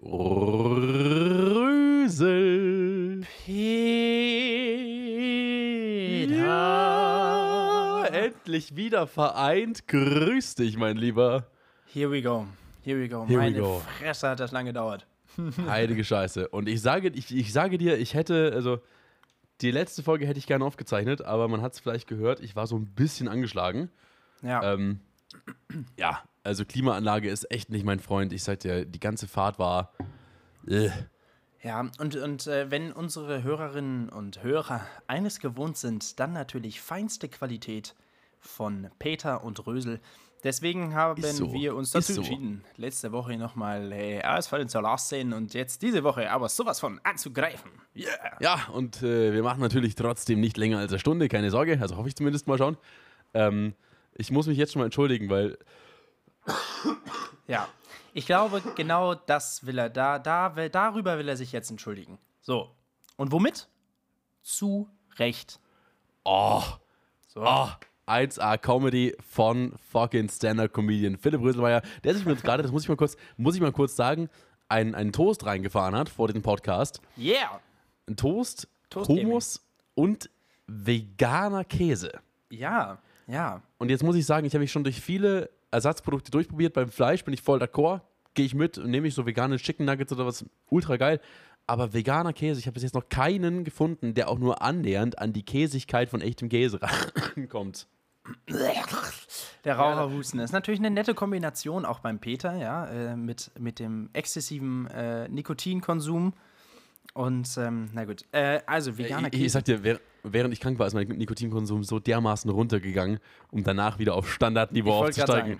Rösel. Peter. Endlich wieder vereint. Grüß dich, mein Lieber. Here we go. Here we go. Here we Meine go. Fresse hat das lange gedauert. Heilige Scheiße. Und ich sage, ich, ich sage dir, ich hätte, also die letzte Folge hätte ich gerne aufgezeichnet, aber man hat es vielleicht gehört, ich war so ein bisschen angeschlagen. Ja. Ähm, ja, also Klimaanlage ist echt nicht mein Freund. Ich sag dir, die ganze Fahrt war. Äh, Ja, und, und äh, wenn unsere Hörerinnen und Hörer eines gewohnt sind, dann natürlich feinste Qualität von Peter und Rösel. Deswegen haben so, wir uns dazu so. entschieden, letzte Woche nochmal äh, ausfallen zu lassen und jetzt diese Woche aber sowas von anzugreifen. Yeah! ja, und äh, wir machen natürlich trotzdem nicht länger als eine Stunde, keine Sorge. Also hoffe ich zumindest mal schauen. Ähm, ich muss mich jetzt schon mal entschuldigen, weil Ja, ich glaube, genau das will er, da, da, will, darüber will er sich jetzt entschuldigen. So, und womit? Zu Recht. Oh, So. oh, 1A Comedy von fucking Stand-Up-Comedian Philipp Röselmeier, der sich mir jetzt gerade, das muss ich mal kurz, muss ich mal kurz sagen, einen, einen Toast reingefahren hat vor diesem Podcast. Yeah! Ein Toast, Toast Hummus und veganer Käse. Ja, ja. Und jetzt muss ich sagen, ich habe mich schon durch viele Ersatzprodukte durchprobiert. Beim Fleisch bin ich voll d'accord. Gehe ich mit und nehme ich so vegane Chicken Nuggets oder was. Ultra geil. Aber veganer Käse, ich habe bis jetzt noch keinen gefunden, der auch nur annähernd an die Käsigkeit von echtem Käse rankommt. Der Raucherhusten ist natürlich eine nette Kombination, auch beim Peter, ja, äh, mit, mit dem exzessiven äh, Nikotinkonsum. Und, ähm, na gut, äh, also veganer Ich, ich sag dir, währ- während ich krank war, ist mein Nikotinkonsum so dermaßen runtergegangen, um danach wieder auf Standardniveau aufzusteigen.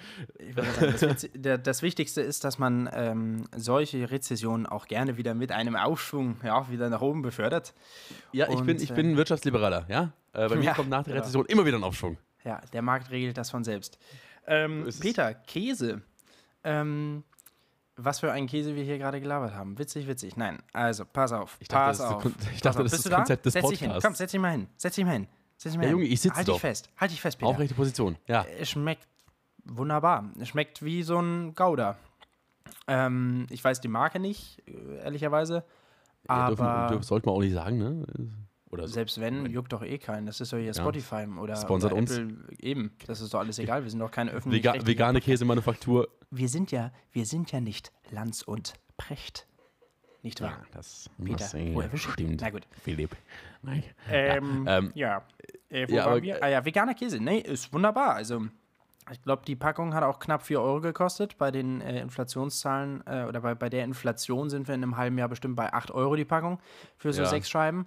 sagen, sagen das, das Wichtigste ist, dass man ähm, solche Rezessionen auch gerne wieder mit einem Aufschwung ja, wieder nach oben befördert. Ja, ich, Und, bin, ich äh, bin ein Wirtschaftsliberaler, ja? Äh, bei mir Ja, kommt nach der genau. Rezession immer wieder ein Aufschwung. Ja, der Markt regelt das von selbst. Ähm. Peter, Käse. Ähm, was für einen Käse wir hier gerade gelabert haben. Witzig, witzig. Nein, also pass auf. Ich dachte, pass das ist auf. das Kon- ich dachte, das ist das Konzept des setz dich hin. Podcasts. Komm, setz dich mal hin. Setz dich mal hin. Setz dich mal Ja, hin. Junge, ich sitz halt doch. dich fest. Halt dich fest, Peter. Aufrechte Position, ja. Es schmeckt wunderbar. Es schmeckt wie so ein Gouda. Ähm, ich weiß die Marke nicht, äh, ehrlicherweise. Ja, dürfen, dürfen, sollte man auch nicht sagen, ne? Oder so. selbst wenn, juckt doch eh keinen. Das ist doch hier Spotify oder, Sponsert oder uns. Apple. Eben, das ist doch alles egal. Wir sind doch keine Vega öffentliche vegane Käsemanufaktur. wir sind ja, wir sind ja nicht Lanz und Precht. Nicht wahr? das, Peter, das äh, wo erwische ich? stimmt. Na gut. Philipp. Nein. Ähm, Ja, ähm, ja. Äh, wo ja, aber- wir? Ah ja, veganer Käse. Nee, ist wunderbar. Also, ich glaube, die Packung hat auch knapp 4 Euro gekostet. Bei den äh, Inflationszahlen äh, oder bei, bei der Inflation sind wir in einem halben Jahr bestimmt bei 8 Euro die Packung für so Ja. sechs Scheiben.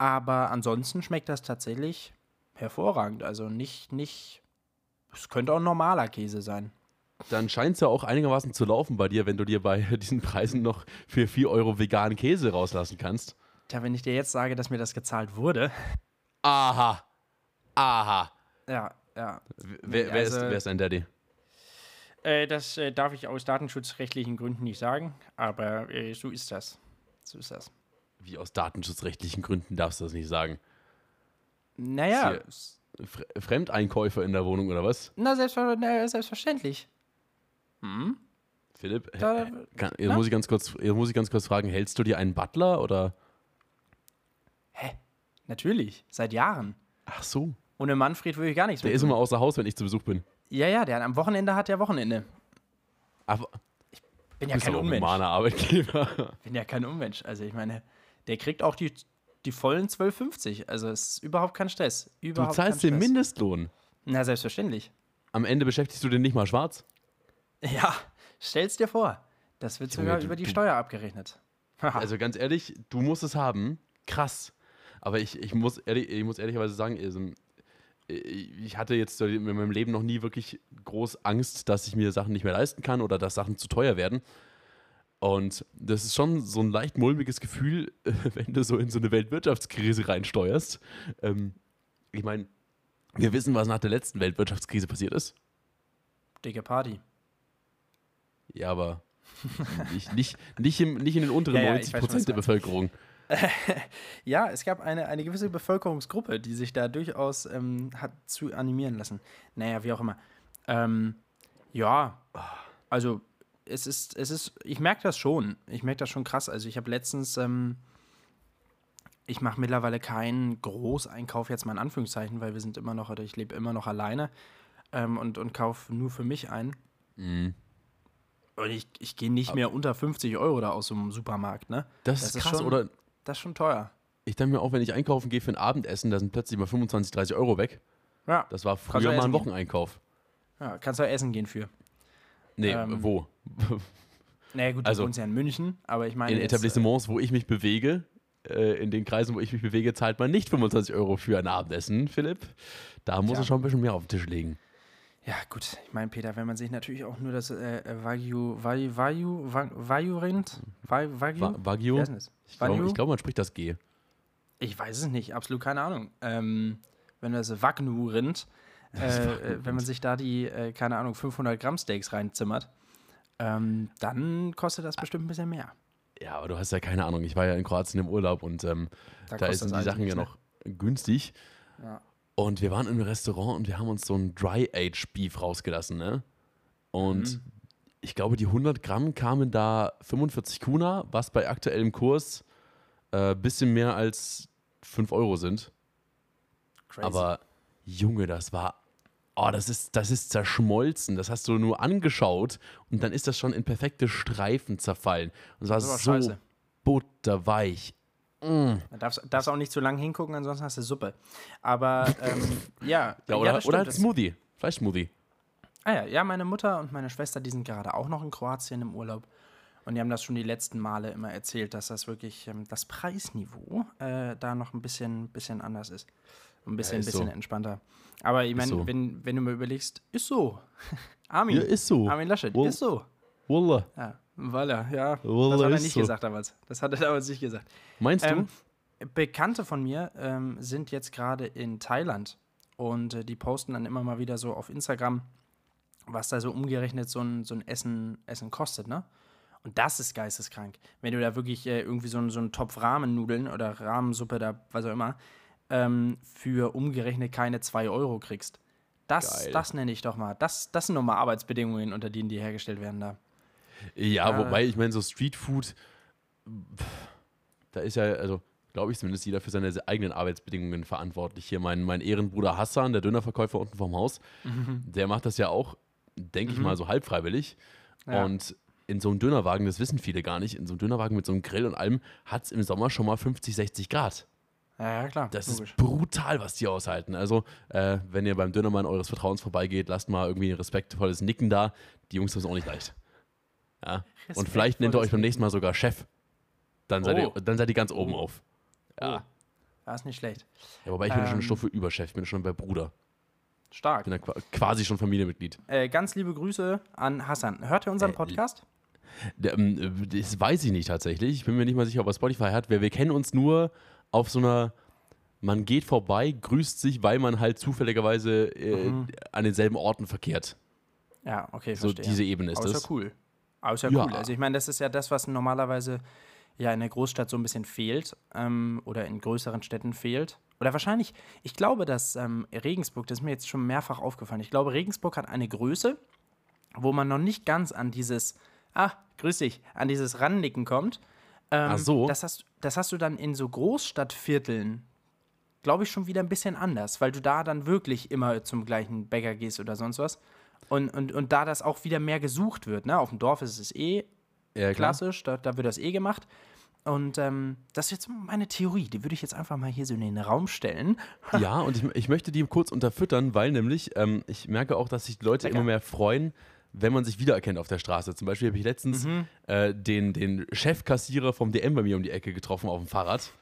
Aber ansonsten schmeckt das tatsächlich hervorragend. Also nicht, nicht, es könnte auch ein normaler Käse sein. Dann scheint es ja auch einigermaßen zu laufen bei dir, wenn du dir bei diesen Preisen noch für 4 Euro veganen Käse rauslassen kannst. Tja, wenn ich dir jetzt sage, dass mir das gezahlt wurde, Aha. Aha. ja, ja. Wer, wer, ist, Also- wer ist dein Daddy? Äh, das äh, darf ich aus datenschutzrechtlichen Gründen nicht sagen, aber äh, so ist das. So ist das. Wie aus datenschutzrechtlichen Gründen darfst du das nicht sagen. Naja, Fre Fremdeinkäufer in der Wohnung oder was? na, selbstver na, selbstverständlich. Philipp, Da- äh, kann, jetzt, muss ich ganz kurz, jetzt muss ich ganz kurz fragen, hältst du dir einen Butler oder? Hä? Natürlich, seit Jahren. Ach so. Ohne Manfred würde ich gar nichts Der ist tun. immer außer Haus, wenn ich zu Besuch bin. Ja, ja, der am Wochenende hat ja Wochenende. Aber Bin du ja kein Unmensch. Arbeitgeber. Bin ja kein Unmensch. Also ich meine, der kriegt auch die, die vollen 12,50. Also es ist überhaupt kein Stress. Du Überhaupt zahlst kein den. Mindestlohn. Na, selbstverständlich. Am Ende beschäftigst du den nicht mal schwarz. Ja, stell's dir vor. Das wird Junge, sogar du- über die du- Steuer abgerechnet. Also ganz ehrlich, du musst es haben. Krass. Aber ich, ich, muss, ehrlich, ich muss ehrlicherweise sagen, also, ich hatte jetzt in meinem Leben noch nie wirklich groß Angst, dass ich mir Sachen nicht mehr leisten kann oder dass Sachen zu teuer werden. Und das ist schon so ein leicht mulmiges Gefühl, wenn du so in so eine Weltwirtschaftskrise reinsteuerst. Ähm, ich meine, wir wissen, was nach der letzten Weltwirtschaftskrise passiert ist. Dicke Party. Ja, aber nicht, nicht, nicht, im, nicht in den unteren Ja, ja, 90 ich weiß schon, was Prozent der. Bevölkerung. Ja, es gab eine, eine gewisse Bevölkerungsgruppe, die sich da durchaus ähm, hat zu animieren lassen. Naja, wie auch immer. Ähm, ja, also es ist, es ist, ich merke das schon. Ich merke das schon krass. Also ich habe letztens, ähm, ich mache mittlerweile keinen Großeinkauf jetzt mal in Anführungszeichen, weil wir sind immer noch, oder ich lebe immer noch alleine ähm, und, und kaufe nur für mich ein. Mhm. Und ich, ich gehe nicht mehr unter 50 Euro da aus so einem Supermarkt, ne? Das, ist krass, schon, oder? Das ist schon teuer. Ich denke mir auch, wenn ich einkaufen gehe für ein Abendessen, da sind plötzlich mal 25, 30 Euro weg. Ja, Das war früher mal ein gehen. Wocheneinkauf. ja kannst du auch essen gehen für. Nee, Ähm, wo? Naja, gut, Also- du wohnst ja in München, aber ich meine. In jetzt, äh, Etablissements, wo ich mich bewege, äh, in den Kreisen, wo ich mich bewege, zahlt man nicht 25 Euro für ein Abendessen, Philipp. Da muss Tja. er schon ein bisschen mehr auf den Tisch legen. Ja, gut. Ich meine, Peter, wenn man sich natürlich auch nur das äh, äh, Wagyu, Wagyu, Wagyu, Wagyu, Wa Wagyu? Wer ist denn das? Ich glaube, Wagyu? glaub, man spricht das G. Ich weiß es nicht, absolut keine Ahnung. Ähm, wenn das Wagyu-Rind, äh, äh, wenn man sich da die, äh, keine Ahnung, 500 Gramm Steaks reinzimmert, ähm, dann kostet das bestimmt ein bisschen mehr. Ja, aber du hast ja keine Ahnung. Ich war ja in Kroatien im Urlaub und ähm, da, kostet sind die Sachen ja noch günstig. Ja. Und wir waren im Restaurant und wir haben uns so ein Dry-Age-Beef rausgelassen, ne? Und Mhm. ich glaube, die 100 Gramm kamen da 45 Kuna, was bei aktuellem Kurs äh, bisschen mehr als 5 Euro sind. Crazy. Aber Junge, das war. Oh, das ist, das ist zerschmolzen. Das hast du nur angeschaut und dann ist das schon in perfekte Streifen zerfallen. Und es war Das ist aber so scheiße. butterweich. Mm. Da darfst, darfst auch nicht zu lang hingucken, ansonsten hast du Suppe. Aber ähm, ja, Ja, oder, das oder halt Smoothie. Fleischsmoothie. Ah ja, ja, meine Mutter und meine Schwester, die sind gerade auch noch in Kroatien im Urlaub. Und die haben das schon die letzten Male immer erzählt, dass das wirklich ähm, das Preisniveau äh, da noch ein bisschen, bisschen anders ist. Ein bisschen, ist bisschen so. entspannter. Aber ich meine, so. wenn, wenn du mir überlegst, ist so. Armin, Ja, ist so. Armin Laschet, Wohl- ist so. Wallah. Ja, Walla, ja. Wallah, das hat er nicht so. gesagt damals. Das hat er damals nicht gesagt. Meinst Ähm, du? Bekannte von mir ähm, sind jetzt gerade in Thailand und äh, die posten dann immer mal wieder so auf Instagram, was da so umgerechnet so ein, so ein Essen, Essen kostet, ne? Und das ist geisteskrank. Wenn du da wirklich äh, irgendwie so, so einen Topf Rahmennudeln oder Rahmensuppe da, was auch immer, ähm, für umgerechnet keine 2 Euro kriegst. Das, Geil. das nenne ich doch mal. Das, das sind nochmal Arbeitsbedingungen, unter denen die hergestellt werden da. Ja, äh, wobei, ich meine, so Streetfood, pff, da ist ja, also, glaube ich zumindest, jeder für seine eigenen Arbeitsbedingungen verantwortlich. Hier mein, mein Ehrenbruder Hassan, der Dönerverkäufer unten vom Haus, der macht das ja auch, denke ich mal, so halb freiwillig. Ja. Und in so einem Dönerwagen, das wissen viele gar nicht, in so einem Dönerwagen mit so einem Grill und allem hat es im Sommer schon mal 50, 60 Grad. Ja, ja, klar. Das logisch. ist brutal, was die aushalten. Also, äh, wenn ihr beim Dönermann eures Vertrauens vorbeigeht, lasst mal irgendwie ein respektvolles Nicken da. Die Jungs haben es auch nicht leicht. Ja. Und vielleicht nennt ihr euch beim nächsten Mal sogar Chef. Dann seid, Oh. ihr, dann seid ihr ganz oben auf. Ja. Oh. Das ist nicht schlecht. ja wobei ich bin schon eine Ähm. Stufe über Chef, ich bin schon bei Bruder. Stark. Ich bin qua- quasi schon Familienmitglied. Äh, ganz liebe Grüße an Hassan. Hört ihr unseren Äh, Podcast? Ähm, das weiß ich nicht tatsächlich. Ich bin mir nicht mal sicher, ob er Spotify hat. Wir, wir kennen uns nur auf so einer. Man geht vorbei, grüßt sich, weil man halt zufälligerweise äh, an denselben Orten verkehrt. Ja, okay, So verstehe. diese Ebene ist ist das. cool. Ja, Ja. cool. Also ich meine, das ist ja das, was normalerweise ja in der Großstadt so ein bisschen fehlt ähm, oder in größeren Städten fehlt. Oder wahrscheinlich, ich glaube, dass ähm, Regensburg, das ist mir jetzt schon mehrfach aufgefallen, ich glaube, Regensburg hat eine Größe, wo man noch nicht ganz an dieses, ah, grüß dich, an dieses Rannicken kommt. Ähm, Ach so. Das hast, das hast du dann in so Großstadtvierteln, glaube ich, schon wieder ein bisschen anders, weil du da dann wirklich immer zum gleichen Bäcker gehst oder sonst was. Und, und, und da das auch wieder mehr gesucht wird, ne? Auf dem Dorf ist es eh Ja, klassisch, da, da wird das eh gemacht. Und ähm, das ist jetzt meine Theorie, die würde ich jetzt einfach mal hier so in den Raum stellen. Ja, und ich, ich möchte die kurz unterfüttern, weil nämlich ähm, ich merke auch, dass sich die Leute Lecker. immer mehr freuen, wenn man sich wiedererkennt auf der Straße. Zum Beispiel habe ich letztens Mhm. äh, den, den Chefkassierer vom DM bei mir um die Ecke getroffen auf dem Fahrrad,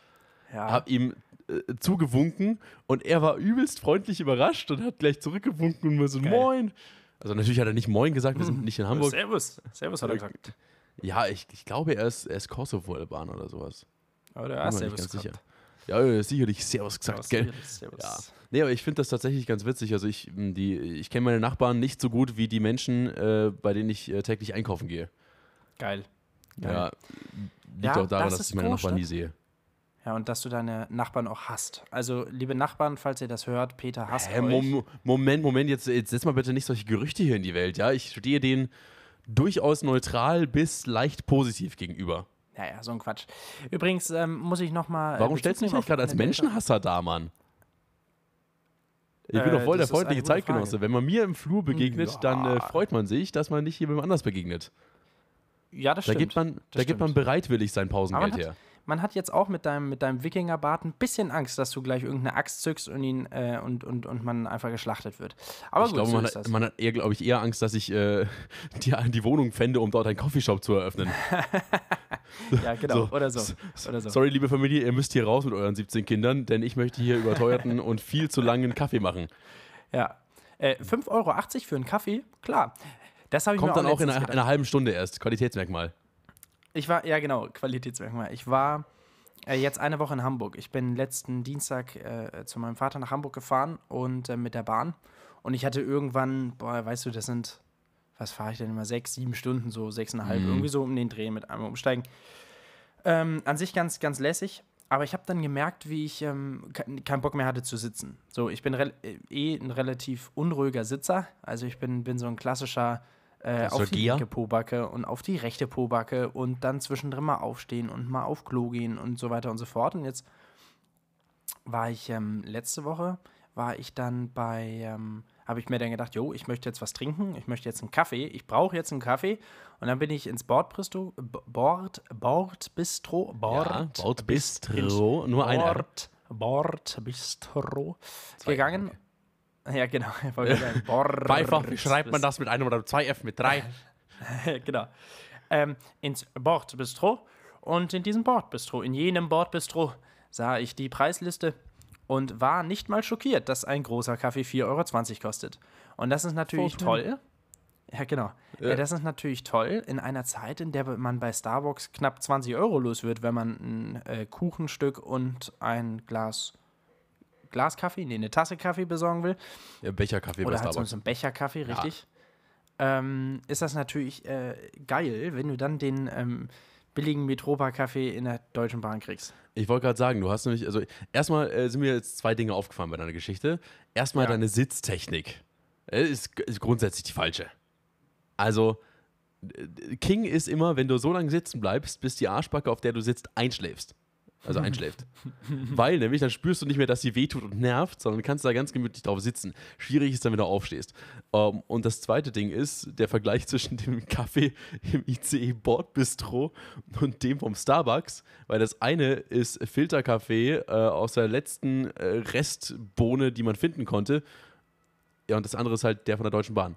Ja, habe ihm äh, zugewunken und er war übelst freundlich überrascht und hat gleich zurückgewunken und mir so Geil. Moin. Also natürlich hat er nicht Moin gesagt, wir sind nicht in Hamburg. Servus. Servus hat er gesagt. Ja, ich, ich glaube, er ist, er ist Kosovo-Albaner oder sowas. Bin ah, mir nicht Servus ganz sicher. gesagt. Ja, ja, sicherlich Servus gesagt, Servus, gell? Servus. Ja. Nee, aber ich finde das tatsächlich ganz witzig. Also ich, die, ich kenne meine Nachbarn nicht so gut wie die Menschen, äh, bei denen ich äh, täglich einkaufen gehe. Geil. Geil. Ja, liegt Ja, auch daran, das dass ich meine Nachbarn nie sehe. Ja, und dass du deine Nachbarn auch hast. Also, liebe Nachbarn, falls ihr das hört, Peter hasst Hä, euch. Mom Moment, Moment, jetzt, jetzt setz mal bitte nicht solche Gerüchte hier in die Welt, ja? Ich stehe den durchaus neutral bis leicht positiv gegenüber. Ja, ja, so ein Quatsch. Übrigens ähm, muss ich noch mal. äh, Warum stellst du nicht gerade als Menschenhasser da, Mann? Ich bin Äh, doch voll der das freundliche Zeitgenosse. Frage. Wenn man mir im Flur begegnet, Ja. dann äh, freut man sich, dass man nicht jemandem anders begegnet. Ja, das Da stimmt. gibt man, da das gibt man stimmt. bereitwillig sein Pausengeld man her. Man hat jetzt auch mit deinem, mit deinem Wikingerbart ein bisschen Angst, dass du gleich irgendeine Axt zückst und ihn äh, und, und, und man einfach geschlachtet wird. Aber ich gut, glaube, so man, ist hat, das. man hat eher, glaube ich, eher Angst, dass ich äh, die, die Wohnung fände, um dort einen Coffeeshop zu eröffnen. ja, genau. so. Oder so. Oder so. Sorry, liebe Familie, ihr müsst hier raus mit euren 17 Kindern, denn ich möchte hier überteuerten und viel zu langen Kaffee machen. Ja. Äh, 5,80 Euro für einen Kaffee? Klar. Das habe ich Kommt mir dann auch in einer, einer halben Stunde erst. Qualitätsmerkmal. Ich war, ja genau, Qualitätsmerkmal. Ich war äh, jetzt eine Woche in Hamburg. Ich bin letzten Dienstag äh, zu meinem Vater nach Hamburg gefahren und äh, mit der Bahn. Und ich hatte irgendwann, boah, weißt du, das sind, was fahre ich denn immer, sechs, sieben Stunden, so sechseinhalb, Mhm. irgendwie so um den Dreh mit einmal umsteigen. Ähm, an sich ganz, ganz lässig. Aber ich habe dann gemerkt, wie ich ähm, ke- keinen Bock mehr hatte zu sitzen. So, ich bin äh, eh ein relativ unruhiger Sitzer. Also ich bin, bin so ein klassischer äh, auf die linke Pobacke und auf die rechte Pobacke und dann zwischendrin mal aufstehen und mal auf Klo gehen und so weiter und so fort. Und jetzt war ich ähm, letzte Woche, war ich dann bei, ähm, habe ich mir dann gedacht, jo, ich möchte jetzt was trinken, ich möchte jetzt einen Kaffee, ich brauche jetzt einen Kaffee. Und dann bin ich ins Bordbistro, Bord, Bordbistro, Bord, ja, Baut Bistro, nur ein. Bord, Bordbistro gegangen. Ja, genau. Wie schreibt man das mit einem oder zwei F, mit drei? genau. Ähm, ins Bordbistro. Und in diesem Bordbistro, in jenem Bordbistro, sah ich die Preisliste und war nicht mal schockiert, dass ein großer Kaffee 4,20 Euro kostet. Und das ist natürlich Voll toll. Ja, genau. Ja. das ist natürlich toll in einer Zeit, in der man bei Starbucks knapp 20 Euro los wird, wenn man ein äh, Kuchenstück und ein Glas Glas Kaffee, nee, eine Tasse Kaffee besorgen will. Ja, Becherkaffee bei Oder halt so, Starbucks. so einen Becher Kaffee, richtig. Ähm, ist das natürlich äh, geil, wenn du dann den ähm, billigen Metropa-Kaffee in der Deutschen Bahn kriegst. Ich wollte gerade sagen, du hast nämlich, also erstmal äh, sind mir jetzt zwei Dinge aufgefallen bei deiner Geschichte. Erstmal Ja. deine Sitztechnik. Äh, Ist, ist grundsätzlich die falsche. Also, King ist immer, wenn du so lange sitzen bleibst, bis die Arschbacke, auf der du sitzt, einschläfst. Also einschläft. Weil nämlich dann spürst du nicht mehr, dass sie wehtut und nervt, sondern kannst da ganz gemütlich drauf sitzen. Schwierig ist dann, wenn du aufstehst. Ähm, und das zweite Ding ist der Vergleich zwischen dem Kaffee im ICE Bordbistro und dem vom Starbucks, weil das eine ist Filterkaffee äh, aus der letzten äh, Restbohne, die man finden konnte. Ja, und das andere ist halt der von der Deutschen Bahn.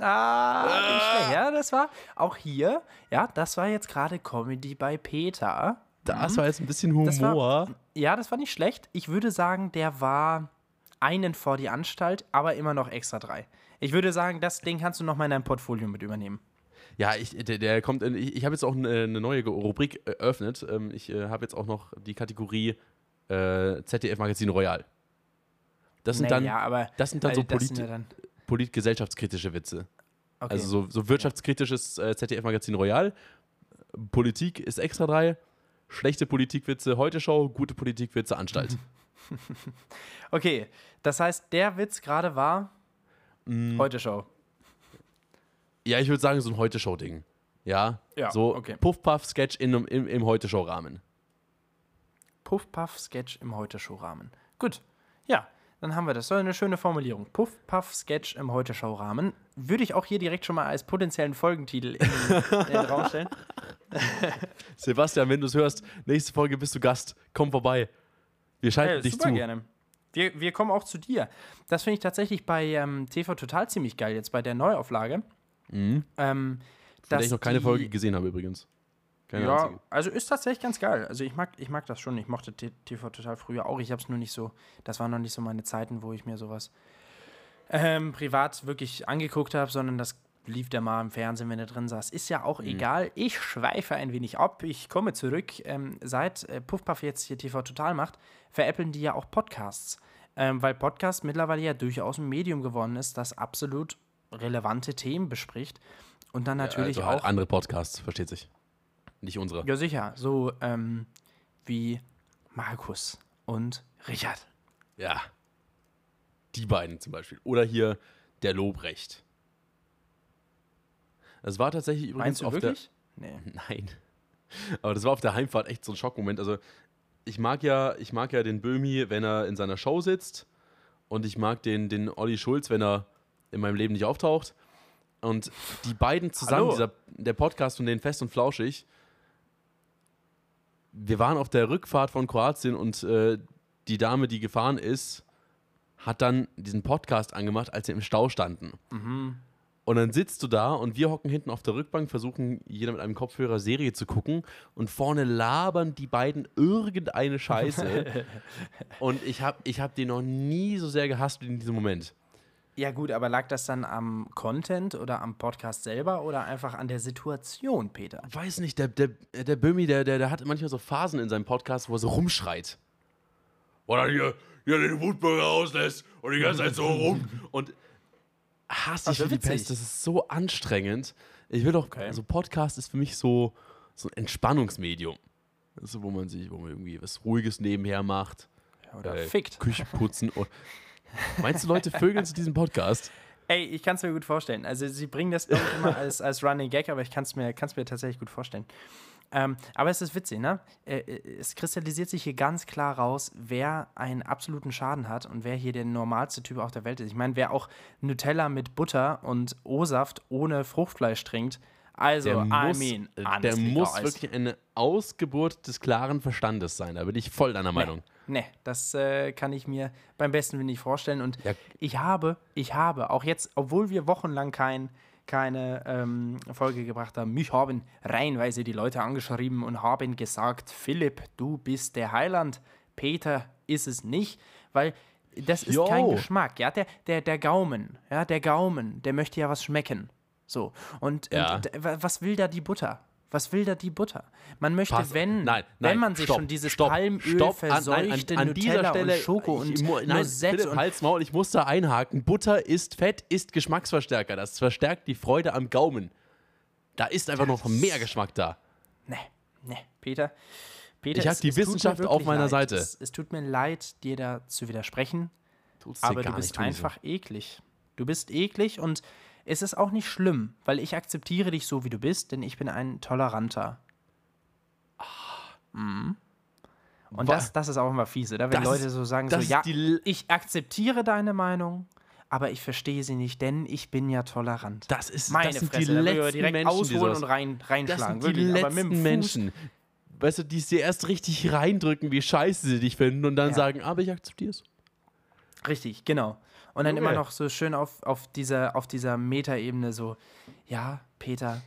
Ah, schlecht. Ja, das war auch hier, ja, das war jetzt gerade Comedy bei Peter. Das war jetzt ein bisschen Das war- Humor. Ja, das war nicht schlecht. Ich würde sagen, der war einen vor die Anstalt, aber immer noch extra drei. Ich würde sagen, das Ding kannst du noch mal in dein Portfolio mit übernehmen. Ja, ich, der, der kommt in, ich, ich habe jetzt auch eine, eine neue Rubrik eröffnet. Ähm, ich äh, habe jetzt auch noch die Kategorie äh, ZDF Magazin Royal. Das sind dann, ja, aber das sind dann so ja dann, polit-gesellschaftskritische Witze. okay. Also so, so wirtschaftskritisches äh, ZDF Magazin Royal. Politik ist extra drei. Schlechte Politikwitze Heute Show, gute Politikwitze Anstalt. Okay, das heißt, der Witz gerade war Mm. heute Show. ja, ich würde sagen, so ein Heute Show-Ding. Ja, Ja, so okay. Puff-Puff-Sketch in, einem- im, im Heute Show-Rahmen. Puff-Puff-Sketch im Heute-Show-Rahmen. Gut, ja, dann haben wir das. So eine schöne Formulierung. Puff-Puff-Sketch im Heute-Show-Rahmen. Würde ich auch hier direkt schon mal als potenziellen Folgentitel in den, in den Raum stellen. Sebastian, wenn du es hörst, nächste Folge bist du Gast. Komm vorbei. Wir schalten Äh, dich super zu. gerne. Wir, wir kommen auch zu dir. Das finde ich tatsächlich bei ähm, TV Total ziemlich geil, jetzt bei der Neuauflage. Mhm. Ähm, dass ich noch keine die- Folge gesehen habe übrigens. Keine ja, einzige. also ist tatsächlich ganz geil. Also ich mag, ich mag das schon. Ich mochte TV total früher auch. Ich habe es nur nicht so, das waren noch nicht so meine Zeiten, wo ich mir sowas ähm, privat wirklich angeguckt habe, sondern das lief der mal im Fernsehen, wenn er drin saß. Ist ja auch egal. Ich schweife ein wenig ab. Ich komme zurück. Ähm, seit äh, Puffpuff jetzt hier TV Total macht, veräppeln die ja auch Podcasts. Ähm, weil Podcast mittlerweile ja durchaus ein Medium geworden ist, das absolut relevante Themen bespricht. Und dann natürlich also halt auch andere Podcasts, versteht sich. Nicht unsere. ja, sicher. So ähm, wie Markus und Richard. Ja. Die beiden zum Beispiel. Oder hier der Lobrecht. Das war tatsächlich übrigens Meinst du auf wirklich? Nee. der. Nein. Aber das war auf der Heimfahrt echt so ein Schockmoment. Also, ich mag ja, ich mag ja den Böhmi, wenn er in seiner Show sitzt. Und ich mag den, den Olli Schulz, wenn er in meinem Leben nicht auftaucht. Und die beiden zusammen, dieser, der Podcast von denen Fest und Flauschig, wir waren auf der Rückfahrt von Kroatien und äh, die Dame, die gefahren ist, hat dann diesen Podcast angemacht, als wir im Stau standen. Und dann sitzt du da und wir hocken hinten auf der Rückbank, versuchen jeder mit einem Kopfhörer Serie zu gucken und vorne labern die beiden irgendeine Scheiße. und ich habe ich hab die noch nie so sehr gehasst wie in diesem Moment. Ja, gut, aber lag das dann am Content oder am Podcast selber oder einfach an der Situation, Peter? Weiß nicht, der, der, der Böhmi, der, der, der hat manchmal so Phasen in seinem Podcast, wo er so rumschreit. Oder hier, hier den Wutbürger auslässt und die ganze Zeit so rum. Und hasse ich die. Pest. Das ist so anstrengend. Ich will doch, also Podcast ist für mich so, so ein Entspannungsmedium. Das ist so, wo man sich, wo man irgendwie was Ruhiges nebenher macht. Oder Äh, fickt. Küche putzen. Meinst du, Leute vögeln zu diesem Podcast? Ey, ich kann es mir gut vorstellen. Also, sie bringen das immer als, als Running Gag, aber ich kann es mir, kann's mir tatsächlich gut vorstellen. Ähm, aber es ist witzig, ne? Äh, äh, Es kristallisiert sich hier ganz klar raus, wer einen absoluten Schaden hat und wer hier der normalste Typ auf der Welt ist. Ich meine, wer auch Nutella mit Butter und O-Saft ohne Fruchtfleisch trinkt, also, Der I muss, mean, äh, der muss wirklich eine Ausgeburt des klaren Verstandes sein. Da bin ich voll deiner Meinung. Nee, das äh, kann ich mir beim besten Willen nicht vorstellen. Und Ja. ich habe, ich habe, auch jetzt, obwohl wir wochenlang kein, keine ähm, Folge gebracht haben, mich haben reihenweise die Leute angeschrieben und haben gesagt, Philipp, du bist der Heiland, Peter ist es nicht, weil das ist Jo. kein Geschmack, ja, der, der, der Gaumen, ja, der Gaumen, der möchte ja was schmecken, so, und, Ja. und was will da die Butter? Was will da die Butter? Man möchte, Pass- wenn, nein, wenn nein, man sich stopp, schon dieses stopp, Palmöl stopp, an- verseuchte an, an dieser Nutella Stelle, und Schoko ich, und Philipp, und Hals, Maul, ich muss da einhaken. Butter ist Fett, ist Geschmacksverstärker. Das verstärkt die Freude am Gaumen. Da ist einfach noch mehr Geschmack da. Nee, nee, Peter. Peter Ich hab es- die Wissenschaft auf meiner leid. Seite. Es, es tut mir leid, dir da zu widersprechen, Tut's dir aber gar du bist einfach eklig. Du bist eklig und es ist auch nicht schlimm, weil ich akzeptiere dich so, wie du bist, denn ich bin ein toleranter. Mhm. Und Wa- das, das ist auch immer fiese, oder? wenn Das Leute so sagen, das so, ja, ich akzeptiere deine Meinung, aber ich verstehe sie nicht, denn ich bin ja tolerant. Das, ist, Meine das sind Fresse, die da letzten direkt Menschen, ausholen und rein, Das reinschlagen. sind die wirklich, letzten. Menschen. Weißt du, die es dir erst richtig reindrücken, wie scheiße sie dich finden und dann Ja. sagen, aber ich akzeptiere es. Richtig, genau. Und dann Okay. immer noch so schön auf, auf dieser, auf dieser Metaebene so, ja, Peter,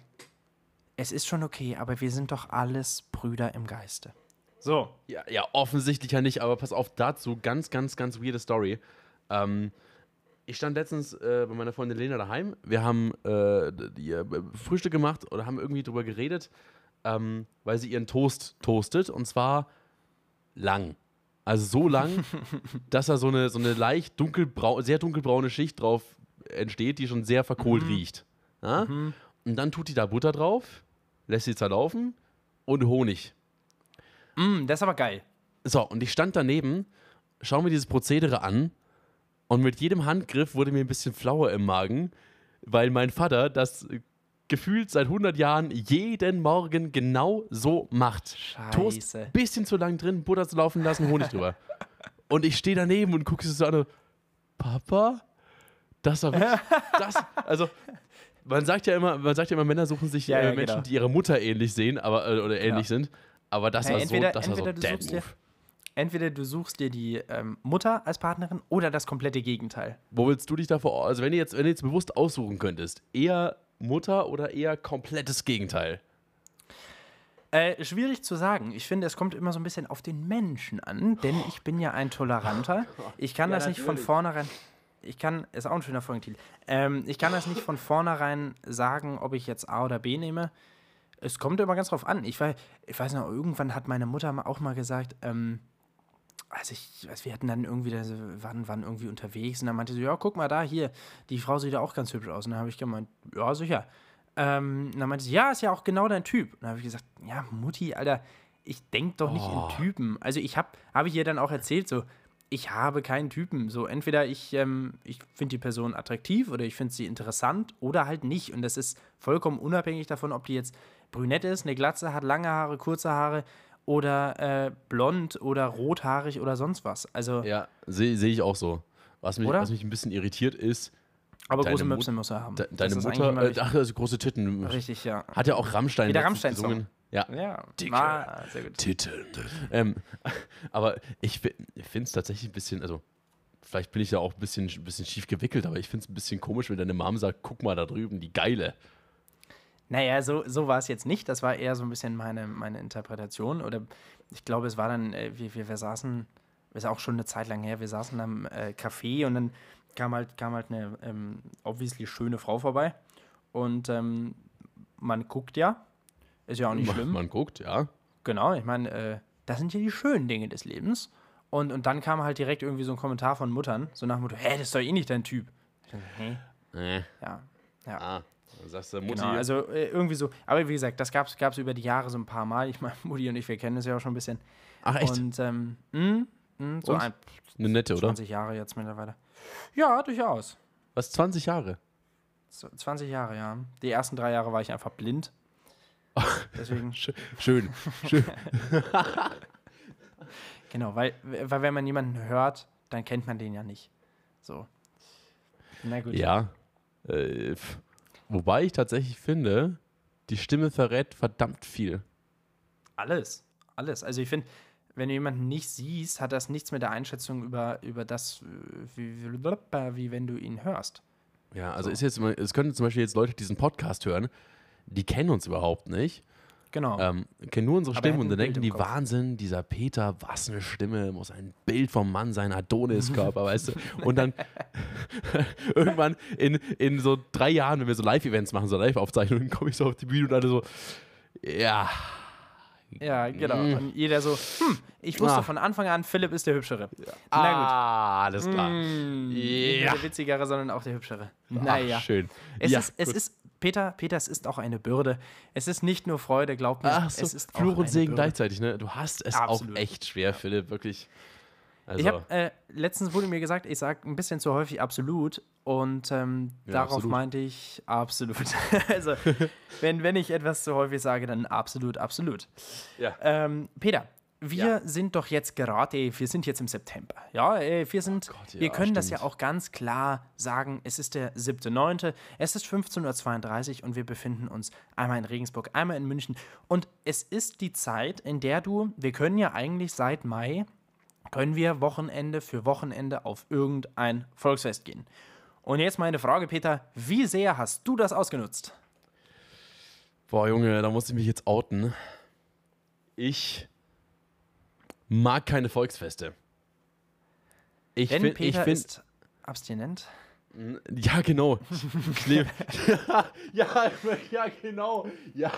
es ist schon okay, aber wir sind doch alles Brüder im Geiste. So. Ja, ja, offensichtlich ja nicht, aber pass auf, dazu ganz, ganz, ganz weirde Story. Ähm, ich stand letztens äh, bei meiner Freundin Lena daheim. Wir haben äh, die, äh, Frühstück gemacht oder haben irgendwie drüber geredet, ähm, weil sie ihren Toast toastet und zwar lang. Also so lang, dass da so eine, so eine leicht dunkelbrau sehr dunkelbraune Schicht drauf entsteht, die schon sehr verkohlt riecht. Ja? Und dann tut die da Butter drauf, lässt sie zerlaufen und Honig. Mm, das ist aber geil. So, und ich stand daneben, schau mir dieses Prozedere an und mit jedem Handgriff wurde mir ein bisschen flauer im Magen, weil mein Vater das gefühlt seit 100 Jahren jeden Morgen genau so macht. Toast, Scheiße. bisschen zu lang drin, Butter zu laufen lassen, Honig drüber. Und ich stehe daneben und gucke es so an und, Papa? Das war wirklich, das, also, man sagt ja immer, man sagt ja immer, Männer suchen sich Ja, äh, ja, Menschen, genau. die ihrer Mutter ähnlich sehen, aber, äh, oder ähnlich sind. Aber das Ja, war entweder- so, das war so entweder du Dad suchst dir- Move. Entweder du suchst dir die ähm, Mutter als Partnerin oder das komplette Gegenteil. Wo willst du dich davor, also wenn du jetzt, wenn du jetzt bewusst aussuchen könntest, eher Mutter oder eher komplettes Gegenteil? Äh, schwierig zu sagen. Ich finde, es kommt immer so ein bisschen auf den Menschen an, denn ich bin ja ein Toleranter. Ich kann Ja, das nicht von vornherein. Ich kann, ist auch ein schöner Folgentitel. Ähm, ich kann das nicht von vornherein sagen, ob ich jetzt A oder B nehme. Es kommt immer ganz drauf an. Ich, weiß, ich weiß noch, irgendwann hat meine Mutter auch mal gesagt, ähm, also ich weiß, wir hatten dann irgendwie, da so- waren, waren irgendwie unterwegs und dann meinte sie, ja, guck mal da, hier, die Frau sieht ja auch ganz hübsch aus. Und dann habe ich gemeint, ja, sicher. Ähm, und dann meinte sie, ja, ist ja auch genau dein Typ. Und dann habe ich gesagt, ja, Mutti, Alter, ich denke doch nicht Oh. in Typen. Also ich habe, habe ich ihr dann auch erzählt, so, ich habe keinen Typen. So, entweder ich, ähm, ich finde die Person attraktiv oder ich finde sie interessant oder halt nicht. Und das ist vollkommen unabhängig davon, ob die jetzt brünett ist, eine Glatze hat, lange Haare, kurze Haare oder äh, blond oder rothaarig oder sonst was. Also, Ja, sehe seh ich auch so. Was mich, Oder? was mich ein bisschen irritiert ist, aber deine große Möpse muss er haben. de, deine Mutter, äh, ach, also große Titten. Richtig, ja. Hat ja auch Rammstein Wie der Rammstein-Song. gesungen. Ja, Ja, Dicke. Ah, sehr gut. Titten. Ähm, aber ich finde es tatsächlich ein bisschen, also vielleicht bin ich ja auch ein bisschen, ein bisschen schief gewickelt, aber ich finde es ein bisschen komisch, wenn deine Mom sagt, guck mal da drüben, die geile. Naja, so, so war es jetzt nicht. Das war eher so ein bisschen meine, meine Interpretation. Oder ich glaube, es war dann, äh, wir, wir, wir saßen, ist auch schon eine Zeit lang her, wir saßen am äh, Café und dann kam halt, kam halt eine ähm, obviously schöne Frau vorbei. Und ähm, man guckt ja, ist ja auch nicht Man, schlimm. man guckt, ja. Genau, ich meine, äh, das sind ja die schönen Dinge des Lebens. Und, und dann kam halt direkt irgendwie so ein Kommentar von Muttern, so nach dem Motto, hä, das ist doch eh nicht dein Typ. Ich dachte, hä? Äh, Ja, ja. ah, dann sagst du, Mutti. Genau, also äh, irgendwie so. Aber wie gesagt, das gab es über die Jahre so ein paar Mal. Ich meine, Mutti und ich, wir kennen es ja auch schon ein bisschen. ach echt? Und ähm, mh, mh, so Und? ein, Eine nette, oder? 20 Jahre jetzt mittlerweile. Ja, durchaus. Was, 20 Jahre? So, 20 Jahre, ja. Die ersten drei Jahre war ich einfach blind. Deswegen, Sch schön. schön. genau, weil, weil wenn man jemanden hört, dann kennt man den ja nicht. So. Na gut. Ja. Äh, wobei ich tatsächlich finde, die Stimme verrät verdammt viel. Alles. Alles. Also ich finde, wenn du jemanden nicht siehst, hat das nichts mit der Einschätzung über, über das, äh, wie, wie, wenn du ihn hörst. Ja, also So. ist jetzt es können zum Beispiel jetzt Leute diesen Podcast hören, die kennen uns überhaupt nicht, Genau. ähm, kennen nur unsere Aber Stimme hätten und dann denken die. Wahnsinn, dieser Peter, was eine Stimme, muss ein Bild vom Mann sein, Adoniskörper, weißt du? Und dann irgendwann in, in so drei Jahren, wenn wir so Live-Events machen, so Live-Aufzeichnungen, komme ich so auf die Bühne und alle so, ja, Ja, genau. Mm. Und jeder so, hm, ich wusste Ah. von Anfang an, Philipp ist der Hübschere. ah, alles Na klar. gut. Mm, Nicht Ja. nur der Witzigere, sondern auch der Hübschere. Ach, Naja. schön. Es, ja, ist, es gut. ist, Peter, Peter, es ist auch eine Bürde. Es ist nicht nur Freude, glaub mir. Ach so, es ist Fluch und Segen Bürde. gleichzeitig, ne? Du hast es Absolut. auch echt schwer, Philipp, wirklich. Also, Ich habe äh, letztens wurde mir gesagt, ich sage ein bisschen zu häufig absolut und ähm, Ja, darauf absolut. meinte ich absolut. also wenn, wenn ich etwas zu häufig sage, dann absolut, absolut. ja. Ähm, Peter, wir Ja. sind doch jetzt gerade, wir sind jetzt im September. Ja, äh, wir sind, Oh Gott, ja, wir können das ja stimmt. auch ganz klar sagen. Es ist der 7.9., es ist 15.32 Uhr und wir befinden uns einmal in Regensburg, einmal in München. Und es ist die Zeit, in der du, wir können ja eigentlich seit Mai, können wir Wochenende für Wochenende auf irgendein Volksfest gehen. Und jetzt meine Frage, Peter, wie sehr hast du das ausgenutzt? Boah, Junge, da muss ich mich jetzt outen. Ich mag keine Volksfeste. Ich finde, ich find, ist abstinent. Ja, genau. Ich lebe- ja, ja, ja, genau. Ja.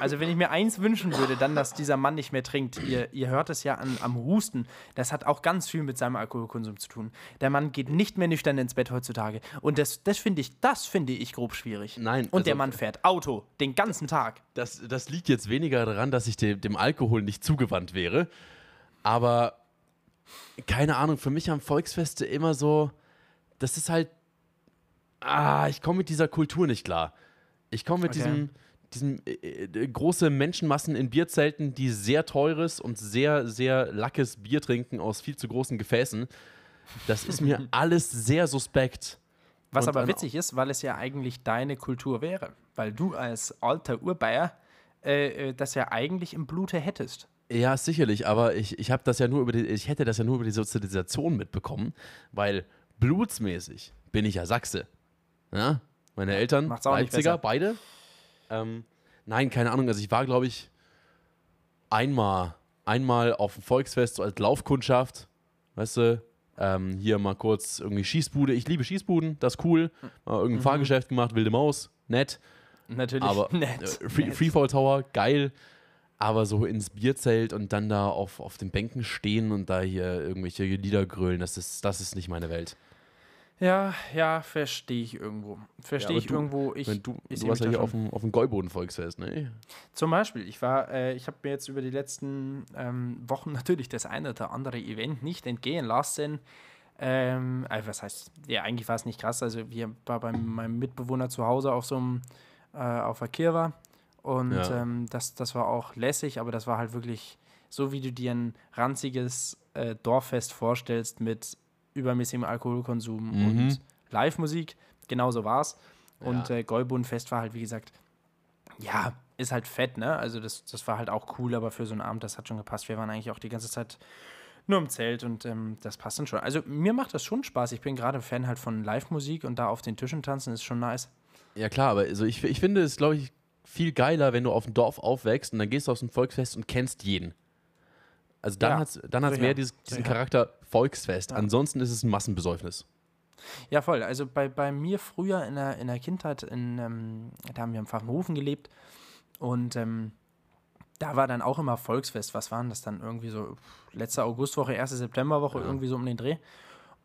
Also wenn ich mir eins wünschen würde, dann, dass dieser Mann nicht mehr trinkt. Ihr, ihr hört es ja an, am Husten. Das hat auch ganz viel mit seinem Alkoholkonsum zu tun. Der Mann geht nicht mehr nüchtern ins Bett heutzutage. Und das, das finde ich, das finde ich grob schwierig. Nein, Und der also- Mann fährt Auto den ganzen Tag. Das, das liegt jetzt weniger daran, dass ich dem, dem Alkohol nicht zugewandt wäre. Aber keine Ahnung, für mich haben Volksfeste immer so, das ist halt, ah, ich komme mit dieser Kultur nicht klar. Ich komme mit Okay. diesem, diesem äh, äh, große Menschenmassen in Bierzelten, die sehr teures und sehr, sehr lackes Bier trinken aus viel zu großen Gefäßen. Das ist mir alles sehr suspekt. Was Und aber witzig ist, weil es ja eigentlich deine Kultur wäre. Weil du als alter Urbayer äh, äh, das ja eigentlich im Blute hättest. Ja, sicherlich, aber ich, ich habe das ja nur über die, ich hätte das ja nur über die Sozialisation mitbekommen, weil blutsmäßig bin ich ja Sachse. Ja? Meine Eltern, macht's auch Leipziger, beide. Ähm, nein, keine Ahnung, also ich war, glaube ich, einmal, einmal auf dem Volksfest so als Laufkundschaft, weißt du, ähm, hier mal kurz irgendwie Schießbude. Ich liebe Schießbuden, das ist cool. Mal irgendein Mhm. Fahrgeschäft gemacht, wilde Maus, nett. Natürlich Aber nett. äh, Free, nett. Freefall Tower, geil. Aber so ins Bierzelt und dann da auf, auf den Bänken stehen und da hier irgendwelche Lieder grölen, das ist, das ist nicht meine Welt. Ja, ja, verstehe ich irgendwo. Verstehe aber ich du- irgendwo. Ich, du, ich du warst ja hier auf dem, auf dem Gäuboden-Volksfest, ne? Zum Beispiel, ich war, äh, ich habe mir jetzt über die letzten ähm, Wochen natürlich das eine oder andere Event nicht entgehen lassen. Ähm, also was heißt, ja, eigentlich war es nicht krass. Also wir war bei meinem Mitbewohner zu Hause auf so einem, äh, auf der Kirwa und Ja. ähm, das, das war auch lässig, aber das war halt wirklich so, wie du dir ein ranziges äh, Dorffest vorstellst mit übermäßigem Alkoholkonsum Mhm. und Live-Musik. Genauso war's. Und Ja. äh, Gäubundfest war halt, wie gesagt, ja, ist halt fett, ne? Also das, das war halt auch cool, aber für so einen Abend, das hat schon gepasst. Wir waren eigentlich auch die ganze Zeit nur im Zelt und ähm, das passt dann schon. Also mir macht das schon Spaß. Ich bin gerade Fan halt von Live-Musik und da auf den Tischen tanzen ist schon nice. Ja, klar, aber also ich, ich finde es, glaube ich, viel geiler, wenn du auf dem Dorf aufwächst und dann gehst du auf so ein Volksfest und kennst jeden. Also dann Ja, hat es dann hat's sicher, mehr dieses, diesen sicher. Charakter Volksfest. Ja. Ansonsten ist es ein Massenbesäufnis. Ja, voll. Also bei, bei mir früher in der, in der Kindheit, in, ähm, da haben wir im Pfaffenhofen gelebt und ähm, da war dann auch immer Volksfest. Was waren das dann? Irgendwie so letzte Augustwoche, erste Septemberwoche, Ja. irgendwie so um den Dreh.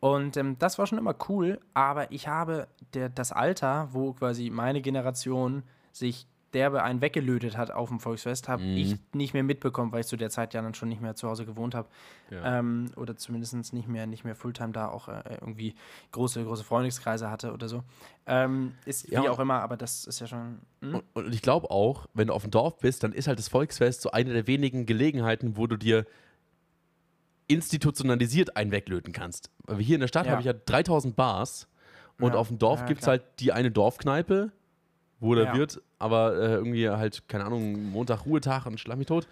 Und ähm, das war schon immer cool, aber ich habe der, das Alter, wo quasi meine Generation sich derbe einen weggelötet hat auf dem Volksfest, habe Mhm. ich nicht mehr mitbekommen, weil ich zu der Zeit ja dann schon nicht mehr zu Hause gewohnt habe. Ja. Ähm, oder zumindest nicht mehr, nicht mehr Fulltime da auch äh, irgendwie große, große Freundeskreise hatte oder so. Ähm, ist Ja, wie auch immer, aber das ist ja schon. hm? Und, und ich glaube auch, wenn du auf dem Dorf bist, dann ist halt das Volksfest so eine der wenigen Gelegenheiten, wo du dir institutionalisiert einen weglöten kannst. Weil hier in der Stadt Ja. habe ich ja 3000 Bars und auf dem Dorf ja, gibt es halt die eine Dorfkneipe, wo der Ja. Wirt aber äh, irgendwie halt, keine Ahnung, Montag Ruhetag und schlag mich tot.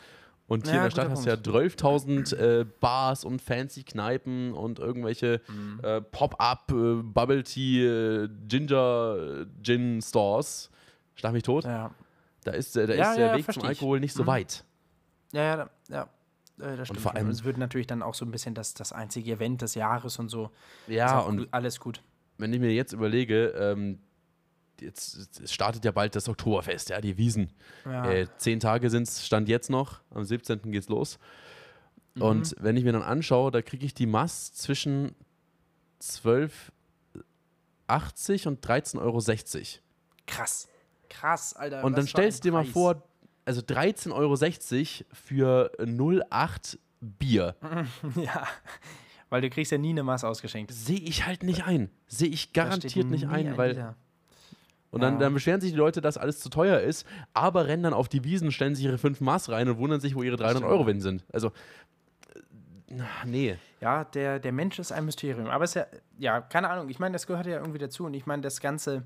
Und hier Ja, in der Stadt guter hast du ja Punkt. 12.000 äh, Bars und fancy Kneipen und irgendwelche Mhm. äh, Pop-up, äh, Bubble Tea, äh, Ginger äh, Gin Stores. Schlag mich tot. Ja, Da ist, da ist der Weg zum. Alkohol nicht so Mhm. weit. ja, ja, ja. Das stimmt. vor schon. allem- es wird natürlich dann auch so ein bisschen das, das einzige Event des Jahres und so. Ja, und gut, alles gut. wenn ich mir jetzt überlege, ähm, jetzt es startet ja bald das Oktoberfest, ja, die Wiesen. Ja. Äh, zehn Tage sind es, stand jetzt noch, am 17. geht's los. Mhm. Und wenn ich mir dann anschaue, da kriege ich die Mass zwischen 12,80 und 13,60 Euro. krass. Krass, Alter. Und dann stellst du dir mal vor, also 13,60 Euro für 0,8 Bier. ja. Weil du kriegst ja nie eine Masse ausgeschenkt. Sehe ich halt nicht ein. Sehe ich garantiert nicht ein, weil Liter. Und dann, Ja. dann beschweren sich die Leute, dass alles zu teuer ist, aber rennen dann auf die Wiesen, stellen sich ihre fünf Maß rein und wundern sich, wo ihre 300 stimmt. Euro wenn sind. Also, äh, nee. Ja, der, der Mensch ist ein Mysterium. Aber es ist ja, ja, keine Ahnung. Ich meine, das gehört ja irgendwie dazu. Und ich meine, das Ganze.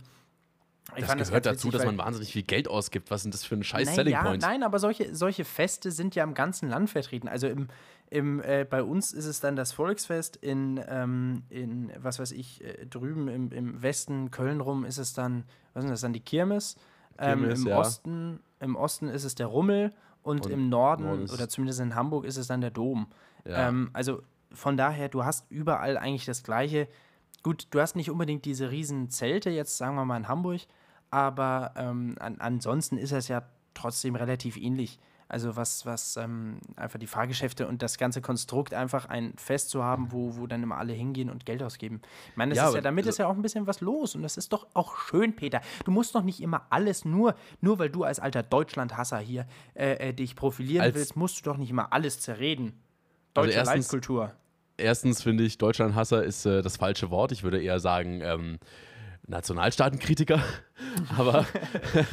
Ich Das gehört ganz dazu, witzig, dass man wahnsinnig viel Geld ausgibt. Was denn das für ein scheiß Nein, Selling ja, Point? Nein, aber solche, solche Feste sind ja im ganzen Land vertreten. Also im, im, äh, bei uns ist es dann das Volksfest, in, ähm, in was weiß ich, äh, drüben im, im Westen, Köln rum, ist es dann, was ist das dann, die Kirmes. Ähm, Kirmes, im, ja. Osten, Im Osten ist es der Rummel und, Und im Norden, Norden oder zumindest in Hamburg, ist es dann der Dom. Ja. Ähm, also von daher, du hast überall eigentlich das Gleiche. Gut, du hast nicht unbedingt diese riesen Zelte, jetzt sagen wir mal in Hamburg, aber ähm, an, ansonsten ist es ja trotzdem relativ ähnlich. Also was, was ähm, einfach die Fahrgeschäfte und das ganze Konstrukt einfach ein Fest zu haben, wo, wo dann immer alle hingehen und Geld ausgeben. Ich meine, das Ja, ist ja, damit also- ist ja auch ein bisschen was los und das ist doch auch schön, Peter. Du musst doch nicht immer alles nur, nur weil du als alter Deutschlandhasser hier äh, äh, dich profilieren willst, musst du doch nicht immer alles zerreden. Also Deutsche erstens- Leitkultur. Erstens finde ich, Deutschlandhasser ist äh, das falsche Wort. Ich würde eher sagen, ähm, Nationalstaatenkritiker. Aber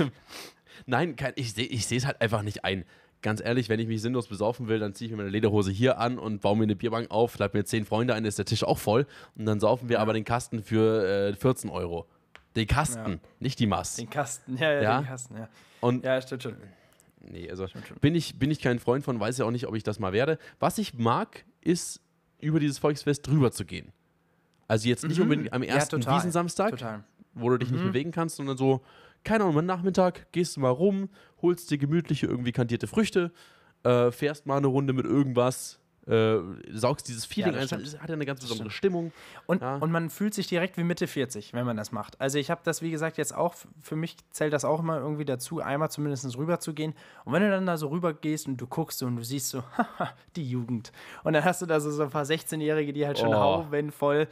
nein, kein, ich sehe ich es halt einfach nicht ein. Ganz ehrlich, wenn ich mich sinnlos besaufen will, dann ziehe ich mir meine Lederhose hier an und baue mir eine Bierbank auf, lade mir zehn Freunde ein, ist der Tisch auch voll. Und dann saufen wir aber den Kasten für äh, 14 Euro. Den Kasten, Ja. nicht die Mass. Den Kasten, ja, ja, Ja? den Kasten, ja. Und Ja, stimmt schon. Nee, also schon. bin ich, bin ich kein Freund von, weiß ja auch nicht, ob ich das mal werde. Was ich mag, ist, über dieses Volksfest drüber zu gehen. Also jetzt nicht Mhm. unbedingt am Ja, ersten total. Wiesensamstag, Total. wo du dich nicht Mhm. bewegen kannst, sondern so, keine Ahnung, am Nachmittag gehst du mal rum, holst dir gemütliche, irgendwie kandierte Früchte, äh, fährst mal eine Runde mit irgendwas, äh, saugst dieses Feeling das ein, es hat ja eine ganz besondere. Stimmung. Und, Ja. und man fühlt sich direkt wie Mitte 40, wenn man das macht. Also ich habe das, wie gesagt, jetzt auch, für mich zählt das auch immer irgendwie dazu, einmal zumindest rüber zu gehen. Und wenn du dann da so rüber gehst und du guckst so und du siehst so, haha, die Jugend. Und dann hast du da so, so ein paar 16-Jährige, die halt schon Oh. hauben voll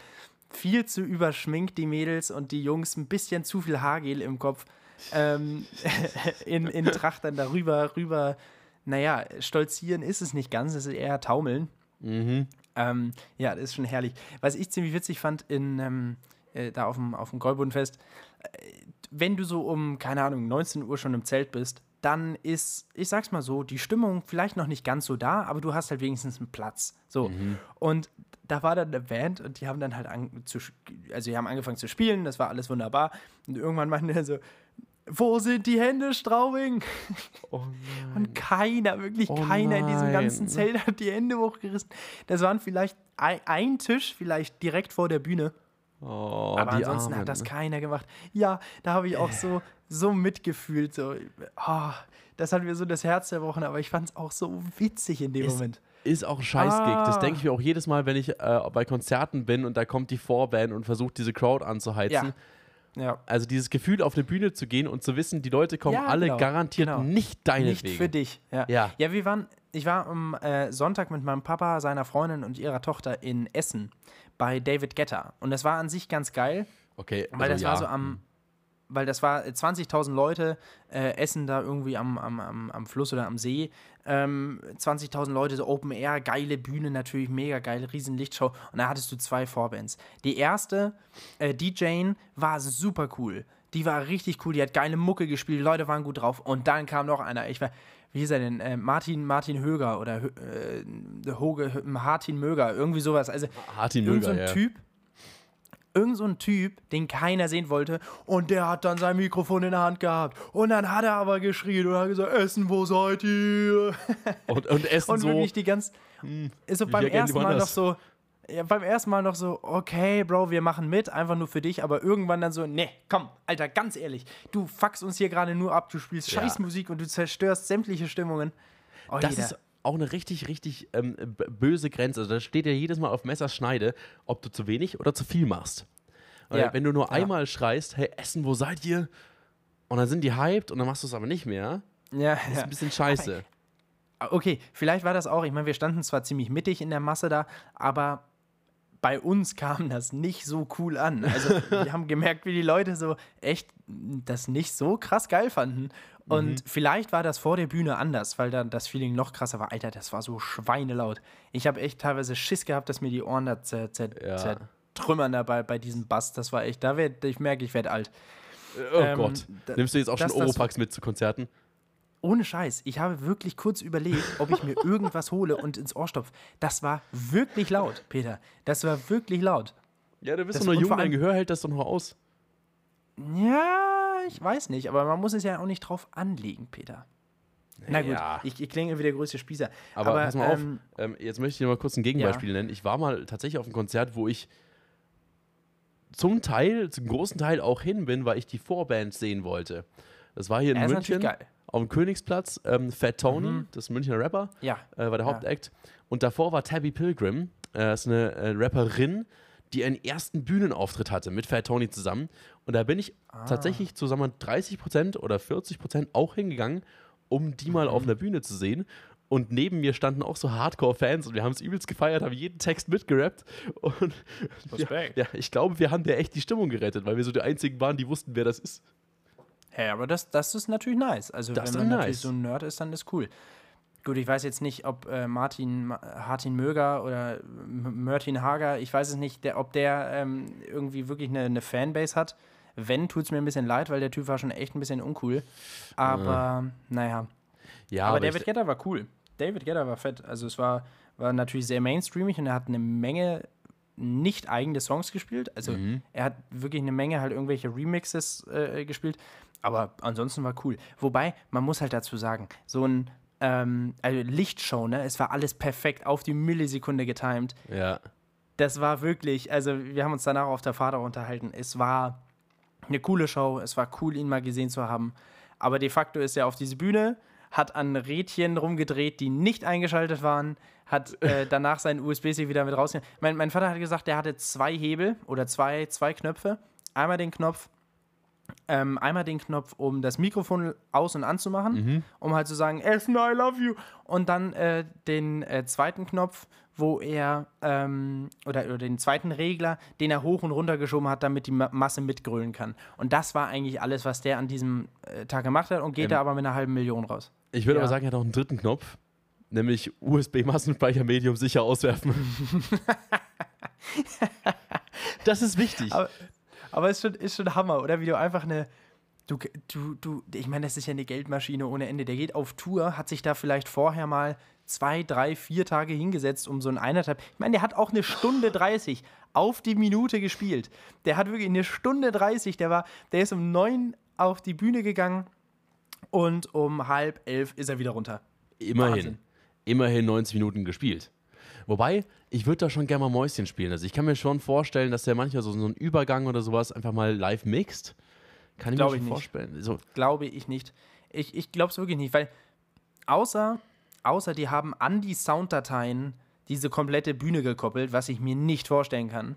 viel zu überschminkt, die Mädels und die Jungs, ein bisschen zu viel Haargel im Kopf. Ähm, in, in Tracht dann darüber, rüber, naja, stolzieren ist es nicht ganz, es ist eher taumeln. Mhm. Ähm, ja, das ist schon herrlich. Was ich ziemlich witzig fand, in, ähm, äh, da auf dem, auf dem Gäubundenfest, äh, wenn du so um, keine Ahnung, 19 Uhr schon im Zelt bist, dann ist, ich sag's mal so, die Stimmung vielleicht noch nicht ganz so da, aber du hast halt wenigstens einen Platz. So. Und da war dann eine Band und die haben dann halt an, zu, also die haben angefangen zu spielen, das war alles wunderbar. Und irgendwann meinten die so, wo sind die Hände, Straubing? Oh Und keiner, wirklich Oh keiner in diesem ganzen nein. Zelt hat die Hände hochgerissen. Das waren vielleicht ein, ein Tisch, vielleicht direkt vor der Bühne. Oh, Aber die ansonsten Armen. hat das keiner gemacht. Ja, da habe ich auch so, so mitgefühlt. So, ah, das hat mir so das Herz zerbrochen, aber ich fand es auch so witzig in dem Ist- Moment. Ist auch ein Scheißgig. Das Ah. denke ich mir auch jedes Mal, wenn ich äh, bei Konzerten bin und da kommt die Vorband und versucht, diese Crowd anzuheizen. Ja. Also dieses Gefühl, auf eine Bühne zu gehen und zu wissen, die Leute kommen Ja, alle genau, garantiert genau. nicht deinetwegen. Nicht für dich. Ja. Ja. ja, wir waren, ich war am äh, Sonntag mit meinem Papa, seiner Freundin und ihrer Tochter in Essen bei David Guetta. Und das war an sich ganz geil, Okay, weil also das ja. war so am, weil das war äh, 20.000 Leute äh, essen da irgendwie am, am, am, am Fluss oder am See. Ähm, 20.000 Leute, so Open Air, geile Bühne natürlich, mega geile, riesen Lichtshow. Und da hattest du zwei Vorbands. Die erste, äh, DJ, war super cool. Die war richtig cool, die hat geile Mucke gespielt, die Leute waren gut drauf. Und dann kam noch einer, ich war, wie hieß er denn? Äh, Martin, Martin Höger oder äh, Hoge, Martin Möger, irgendwie sowas. Also Hartin irgend so Möger, ein ja. Typ, irgend so ein Typ, den keiner sehen wollte, und der hat dann sein Mikrofon in der Hand gehabt. Und dann hat er aber geschrien und hat gesagt, Essen, wo seid ihr? Und, und Essen Und so. hm, wirklich die ganz, ist so beim ersten Mal noch so, ja, beim ersten Mal noch so, okay, Bro, wir machen mit, einfach nur für dich, aber irgendwann dann so, nee, komm, Alter, ganz ehrlich, du fuckst uns hier gerade nur ab, du spielst Ja. Scheißmusik und du zerstörst sämtliche Stimmungen. Oh, Das jeder- ist auch eine richtig, richtig ähm, böse Grenze. Also da steht ja jedes Mal auf Messerschneide, ob du zu wenig oder zu viel machst. Ja. wenn du nur Ja. einmal schreist, hey, Essen, wo seid ihr? Und dann sind die hyped und dann machst du es aber nicht mehr. ja, Das ist ein bisschen scheiße. Okay, vielleicht war das auch, ich meine, wir standen zwar ziemlich mittig in der Masse da, aber bei uns kam das nicht so cool an. Also wir haben gemerkt, wie die Leute so echt das nicht so krass geil fanden. Und Mhm. vielleicht war das vor der Bühne anders, weil dann das Feeling noch krasser war. Alter, das war so schweinelaut. Ich habe echt teilweise Schiss gehabt, dass mir die Ohren da zer, zer, Ja. zertrümmern dabei bei diesem Bass. Das war echt, da werd, ich merke, ich werde alt. Oh Ähm, Gott. Nimmst du jetzt auch schon Oropax mit zu Konzerten? Ohne Scheiß, ich habe wirklich kurz überlegt, ob ich mir irgendwas hole und ins Ohr stopfe. Das war wirklich laut, Peter. Das war wirklich laut. Ja, du bist Das- doch noch jung, dein Gehör hält das doch noch aus. Ja, ich weiß nicht, aber man muss es ja auch nicht drauf anlegen, Peter. Na gut, Ja. ich, ich klinge wie der größte Spießer. Aber, Aber, pass mal auf, ähm, ähm, jetzt möchte ich dir mal kurz ein Gegenbeispiel nennen. Ich war mal tatsächlich auf einem Konzert, wo ich zum Teil, zum großen Teil auch hin bin, weil ich die Vorband sehen wollte. Das war hier in Ja, ist München natürlich geil. Auf dem Königsplatz. Ähm, Fat Tony, das ist ein Münchner Rapper, Ja. äh, war der Ja. Hauptact. Und davor war Tabby Pilgrim, äh, das ist eine äh, Rapperin, die einen ersten Bühnenauftritt hatte mit Fat Tony zusammen. Und da bin ich Ah. tatsächlich zusammen 30% oder 40% auch hingegangen, um die mal auf Mhm. einer Bühne zu sehen. Und neben mir standen auch so Hardcore-Fans und wir haben es übelst gefeiert, haben jeden Text mitgerappt. Und ja, Respekt. ja, ich glaube, wir haben der echt die Stimmung gerettet, weil wir so die einzigen waren, die wussten, wer das ist. Hey, aber das, das ist natürlich nice. Also, Das wenn man nice. natürlich so ein Nerd ist, dann ist cool. Gut, ich weiß jetzt nicht, ob äh, Martin, Ma- Hartin Möger oder M- Mörtin Hager, ich weiß es nicht, der, ob der ähm, irgendwie wirklich eine, eine Fanbase hat. Wenn, tut es mir ein bisschen leid, weil der Typ war schon echt ein bisschen uncool. Aber, naja. Ja, aber aber David Guetta war cool. David Guetta war fett. Also es war, war natürlich sehr mainstreamig und er hat eine Menge nicht eigene Songs gespielt. Also Mhm. er hat wirklich eine Menge halt irgendwelche Remixes äh, gespielt. Aber ansonsten war cool. Wobei, man muss halt dazu sagen, so ein ähm, also Lichtshow, ne? Es war alles perfekt auf die Millisekunde getimed. ja. Das war wirklich, also wir haben uns danach auf der Fahrt auch unterhalten. Es war eine coole Show, es war cool, ihn mal gesehen zu haben. Aber de facto ist er auf diese Bühne, hat an Rädchen rumgedreht, die nicht eingeschaltet waren, hat äh, danach seinen USB-Stick wieder mit rausgenommen. Mein, mein Vater hat gesagt, der hatte zwei Hebel oder zwei, zwei Knöpfe. Einmal den Knopf, ähm, einmal den Knopf, um das Mikrofon aus- und anzumachen, um halt zu sagen, Essen, I love you. Und dann äh, den äh, zweiten Knopf, wo er, ähm, oder, oder den zweiten Regler, den er hoch und runter geschoben hat, damit die Ma Masse mitgrölen kann. Und das war eigentlich alles, was der an diesem äh, Tag gemacht hat und geht Ähm, da aber mit einer halben Million raus. Ich würde Ja. aber sagen, er hat auch einen dritten Knopf, nämlich USB-Massenspeichermedium sicher auswerfen. das ist wichtig. Aber, aber ist schon, ist schon Hammer, oder? Wie du einfach eine. Du, du, du, ich meine, das ist ja eine Geldmaschine ohne Ende. Der geht auf Tour, hat sich da vielleicht vorher mal zwei, drei, vier Tage hingesetzt, um so ein eineinhalb. Ich meine, der hat auch eine Stunde 30 auf die Minute gespielt. Der hat wirklich eine Stunde 30, der war, der ist um neun auf die Bühne gegangen und um halb elf ist er wieder runter. Immerhin. Wahnsinn. Immerhin 90 Minuten gespielt. Wobei, ich würde da schon gerne mal Mäuschen spielen. Also ich kann mir schon vorstellen, dass der manchmal so, so einen Übergang oder sowas einfach mal live mixt. Kann ich Glaub mir ich schon nicht. vorstellen. So, Glaube ich nicht. Ich, ich glaube es wirklich nicht, weil außer, außer die haben an die Sounddateien diese komplette Bühne gekoppelt, was ich mir nicht vorstellen kann,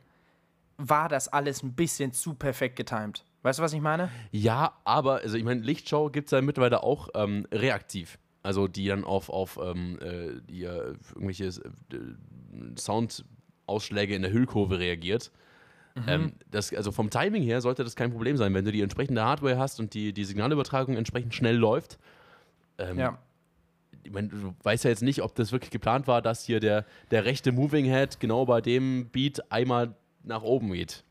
war das alles ein bisschen zu perfekt getimed. Weißt du, was ich meine? Ja, aber, also ich meine, Lichtshow gibt es ja mittlerweile auch ähm, reaktiv. Also die dann auf, auf ähm, äh, die, äh, irgendwelche äh, Soundausschläge in der Hüllkurve reagiert. Mhm. Ähm, das, also vom Timing her sollte das kein Problem sein, wenn du die entsprechende Hardware hast und die, die Signalübertragung entsprechend schnell läuft. Ähm, Ja. Ich meine, du weißt ja jetzt nicht, ob das wirklich geplant war, dass hier der, der rechte Moving Head genau bei dem Beat einmal nach oben geht.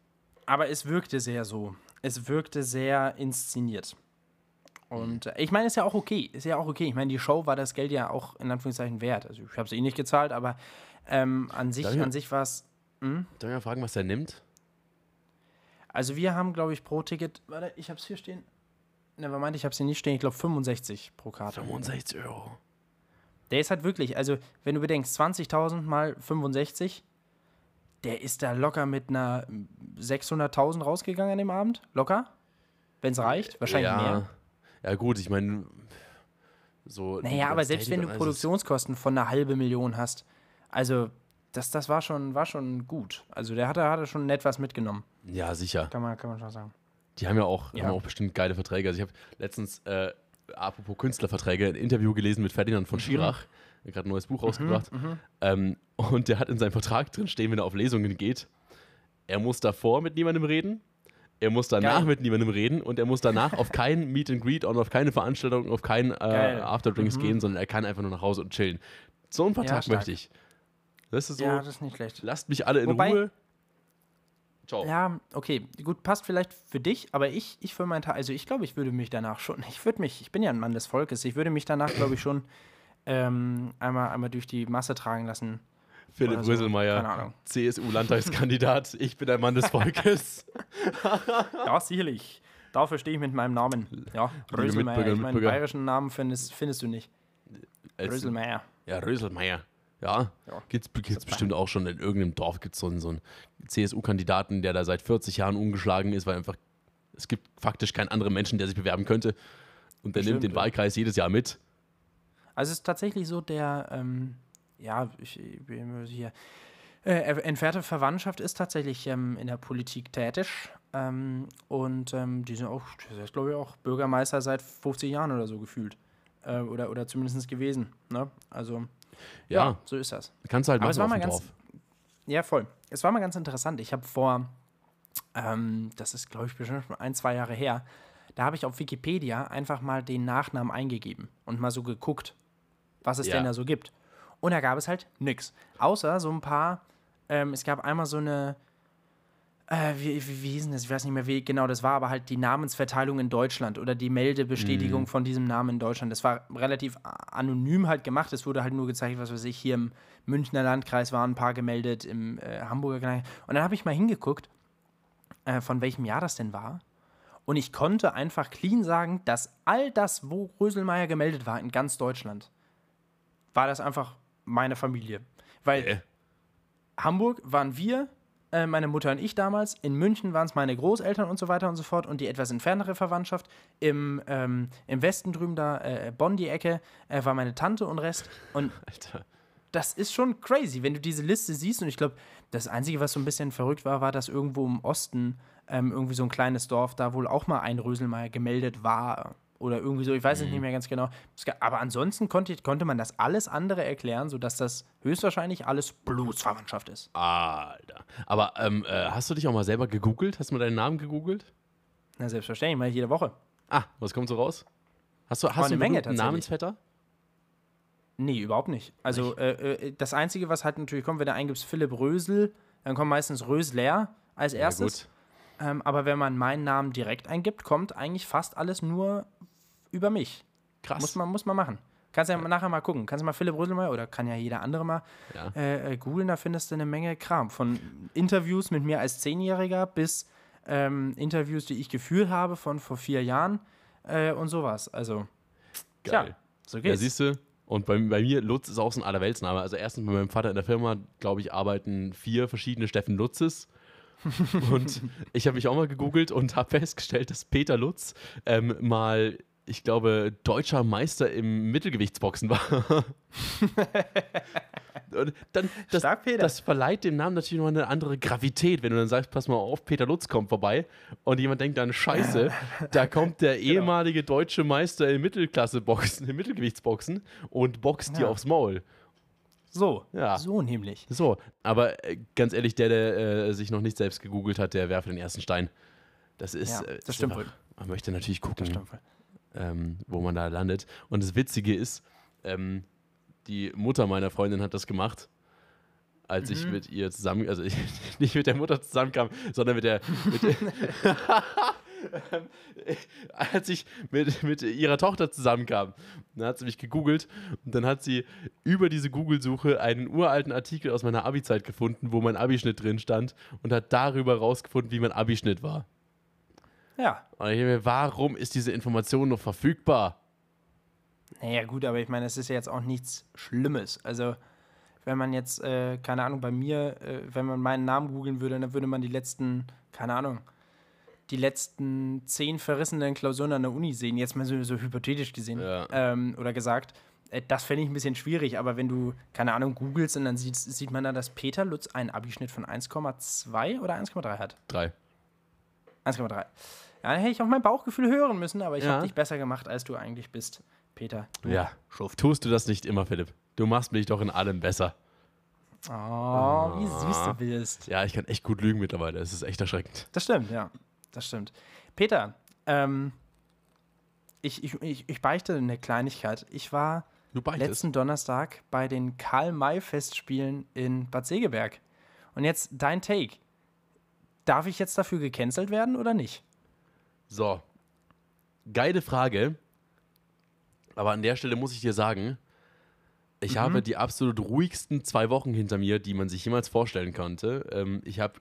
Aber es wirkte sehr so. Es wirkte sehr inszeniert. Und äh, ich meine, ist ja auch okay. Ist ja auch okay. Ich meine, die Show war das Geld ja auch in Anführungszeichen wert. Also ich habe es eh nicht gezahlt, aber ähm, an sich, an sich war es. Darf ich mal fragen, was der nimmt? Also wir haben, glaube ich, pro Ticket. Warte, ich habe es hier stehen. Nevermind, ich habe es hier nicht stehen. Ich glaube 65 pro Karte. 65 Euro. Der ist halt wirklich, also wenn du bedenkst, 20.000 mal 65, der ist da locker mit einer 600.000 rausgegangen an dem Abend. Locker. Wenn es reicht. Wahrscheinlich ja. mehr. Ja, gut, ich meine, so. Naja, aber selbst wenn du Produktionskosten von einer halben Million hast, also das, das war, schon, war schon gut. Also der hatte, hatte schon nett was mitgenommen. Ja, sicher. Kann man, kann man schon sagen. Die haben ja auch, Ja. Haben auch bestimmt geile Verträge. Also ich habe letztens, äh, apropos Künstlerverträge, ein Interview gelesen mit Ferdinand Mhm. von Schirach. Er hat gerade ein neues Buch rausgebracht. Ähm, und der hat in seinem Vertrag drin stehen, wenn er auf Lesungen geht, er muss davor mit niemandem reden, er muss danach Geil. mit niemandem reden und er muss danach auf kein Meet and Greet und auf keine Veranstaltung, auf keinen äh. Afterdrinks Mhm. gehen, sondern er kann einfach nur nach Hause und chillen. So einen Vertrag stark. möchte ich. Das ist so, Ja, das ist nicht schlecht. lasst mich alle in Wobei- Ruhe. Ciao. Ja, okay, gut, passt vielleicht für dich, aber ich, ich für meinen Teil, also ich glaube, ich würde mich danach schon, ich würde mich, ich bin ja ein Mann des Volkes, ich würde mich danach, glaube ich, schon ähm, einmal, einmal durch die Masse tragen lassen. Philipp so. Röselmeier. CSU-Landtagskandidat. Ich bin ein Mann des Volkes. Ja, sicherlich. Dafür stehe ich mit meinem Namen. Ja, Röselmeier. Ich meinen bayerischen Namen findest, findest du nicht. Als- Röselmeier. Ja, Röselmeier. Ja, Ja, gibt's, gibt's bestimmt auch schon in irgendeinem Dorf gibt so einen, so einen CSU-Kandidaten, der da seit 40 Jahren ungeschlagen ist, weil einfach es gibt faktisch keinen anderen Menschen, der sich bewerben könnte. Und der nimmt Bestimmt, den ja. Wahlkreis jedes Jahr mit. Also es ist tatsächlich so, der, ähm, ja, ich, ich bin hier, äh, entfernte Verwandtschaft ist tatsächlich ähm, in der Politik tätig. Ähm, und ähm, die sind auch, der ist glaube ich auch Bürgermeister seit 50 Jahren oder so gefühlt. Äh, oder, oder zumindest gewesen. Ne? Also, ja. Ja, so ist das. kannst du halt Aber es war mal ganz- Dorf. Ja, voll. Es war mal ganz interessant. Ich habe vor, ähm, das ist glaube ich bestimmt schon ein, zwei Jahre her, da habe ich auf Wikipedia einfach mal den Nachnamen eingegeben und mal so geguckt, was es Ja. denn da so gibt. Und da gab es halt nix. Außer so ein paar, ähm, es gab einmal so eine, äh, wie, wie, wie hieß denn das? Ich weiß nicht mehr, wie genau das war, aber halt die Namensverteilung in Deutschland oder die Meldebestätigung Mhm. von diesem Namen in Deutschland. Das war relativ anonym halt gemacht. Es wurde halt nur gezeigt, was weiß ich, hier im Münchner Landkreis waren ein paar gemeldet, im äh, Hamburger Kreis. Und dann habe ich mal hingeguckt, äh, von welchem Jahr das denn war. Und ich konnte einfach clean sagen, dass all das, wo Röselmeier gemeldet war, in ganz Deutschland, war das einfach meine Familie. Weil Äh, Hamburg waren wir, äh, meine Mutter und ich damals. In München waren es meine Großeltern und so weiter und so fort und die etwas entferntere Verwandtschaft. Im, ähm, im Westen drüben da, äh, Bonn die Ecke, äh, war meine Tante und Rest. Und Alter. das ist schon crazy, wenn du diese Liste siehst. Und ich glaube, das Einzige, was so ein bisschen verrückt war, war, dass irgendwo im Osten ähm, irgendwie so ein kleines Dorf da wohl auch mal ein Röselmeier gemeldet war. Oder irgendwie so, ich weiß es nicht mehr ganz genau. Aber ansonsten konnte, konnte man das alles andere erklären, sodass das höchstwahrscheinlich alles Blutsverwandtschaft ist. Alter. Aber ähm, äh, hast du dich auch mal selber gegoogelt? Hast du mal deinen Namen gegoogelt? Na, selbstverständlich, mal jede Woche. Ah, was kommt so raus? Hast du, hast eine du Menge einen. Namensvetter? Nee, überhaupt nicht. Also äh, äh, das Einzige, was halt natürlich kommt, wenn du eingibst Philipp Rösel, dann kommt meistens Rösler als erstes. Ähm, aber wenn man meinen Namen direkt eingibt, kommt eigentlich fast alles nur über mich. Krass. Muss man, muss man machen. Kannst ja nachher mal gucken. Kannst du mal Philipp mal oder kann ja jeder andere mal Ja. äh, äh, googeln, da findest du eine Menge Kram. Von Interviews mit mir als Zehnjähriger bis ähm, Interviews, die ich geführt habe von vor vier Jahren äh, und sowas. Also, Geil. tja, so Ja, geht's. siehst du? Und bei, bei mir, Lutz ist auch so ein Allerweltsname. Also erstens bei meinem Vater in der Firma, glaube ich, arbeiten vier verschiedene Steffen Lutzes. und ich habe mich auch mal gegoogelt und habe festgestellt, dass Peter Lutz ähm, mal, ich glaube, deutscher Meister im Mittelgewichtsboxen war. und dann, das, Stark, Peter. das verleiht dem Namen natürlich noch eine andere Gravität, wenn du dann sagst, pass mal auf, Peter Lutz kommt vorbei und jemand denkt dann, scheiße, da kommt der Genau. ehemalige deutsche Meister im Mittelklasse-Boxen, im Mittelgewichtsboxen und boxt dir Ja. aufs Maul. So, Ja. so nämlich. So, aber äh, ganz ehrlich, der, der äh, sich noch nicht selbst gegoogelt hat, der werfe den ersten Stein. Das ist, Ja, äh, das ist stimmt einfach- wohl. Man möchte natürlich gucken, ähm, wo man da landet. Und das Witzige ist, ähm, die Mutter meiner Freundin hat das gemacht, als Mhm. ich mit ihr zusammen, also ich, nicht mit der Mutter zusammenkam, sondern mit der, mit der als ich mit, mit ihrer Tochter zusammenkam. Dann hat sie mich gegoogelt und dann hat sie über diese Google-Suche einen uralten Artikel aus meiner Abi-Zeit gefunden, wo mein Abischnitt drin stand und hat darüber rausgefunden, wie mein Abischnitt war. Ja, Und ich mir, warum ist diese Information noch verfügbar? naja, gut, aber ich meine, es ist ja jetzt auch nichts Schlimmes. Also, wenn man jetzt, äh, keine Ahnung, bei mir, äh, wenn man meinen Namen googeln würde, dann würde man die letzten, keine Ahnung, die letzten zehn verrissenen Klausuren an der Uni sehen, jetzt mal so, so hypothetisch gesehen Ja. ähm, oder gesagt. Äh, das fände ich ein bisschen schwierig, aber wenn du, keine Ahnung, googelst und dann sieht, sieht man da, dass Peter Lutz einen Abischnitt von 1,2 oder 1,3 hat. Drei. 1,3. Ja, dann hätte ich auf mein Bauchgefühl hören müssen, aber ich Ja. habe dich besser gemacht, als du eigentlich bist, Peter. Du Ja, tust du das nicht immer, Philipp? Du machst mich doch in allem besser. Oh, wie süß du bist. Ja, ich kann echt gut lügen mittlerweile. Es ist echt erschreckend. Das stimmt, ja. Das stimmt. Peter, ähm, ich, ich, ich, ich beichte eine Kleinigkeit. Ich war Du beichtest. letzten Donnerstag bei den Karl-May-Festspielen in Bad Segeberg. Und jetzt dein Take. Darf ich jetzt dafür gecancelt werden oder nicht? So. Geile Frage. Aber an der Stelle muss ich dir sagen, ich Mhm. habe die absolut ruhigsten zwei Wochen hinter mir, die man sich jemals vorstellen konnte. Ähm, ich habe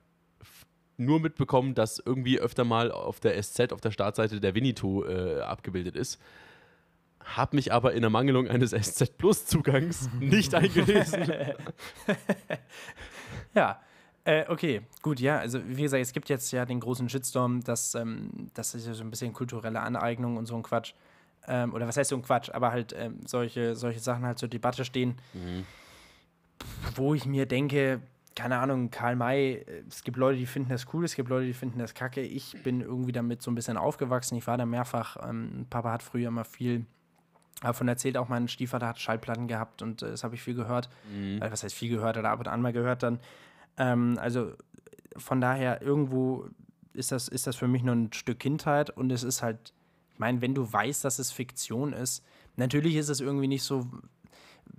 nur mitbekommen, dass irgendwie öfter mal auf der SZ, auf der Startseite der Winnetou äh, abgebildet ist. Habe mich aber in Ermangelung eines SZ Plus Zugangs nicht eingelesen. Ja, äh, okay, gut, ja. Also, wie gesagt, es gibt jetzt ja den großen Shitstorm, dass ähm, das ist ja so ein bisschen kulturelle Aneignung und so ein Quatsch. Ähm, oder was heißt so ein Quatsch, aber halt ähm, solche, solche Sachen halt zur Debatte stehen, wo ich mir denke, keine Ahnung, Karl May, äh, es gibt Leute, die finden das cool, es gibt Leute, die finden das kacke. Ich bin irgendwie damit so ein bisschen aufgewachsen. Ich war da mehrfach. Ähm, Papa hat früher immer viel davon erzählt, auch mein Stiefvater hat Schallplatten gehabt und äh, das habe ich viel gehört. Äh, was heißt viel gehört oder ab und an mal gehört dann. Ähm, also von daher, irgendwo ist das, ist das für mich nur ein Stück Kindheit und es ist halt, ich meine, wenn du weißt, dass es Fiktion ist, natürlich ist es irgendwie nicht so,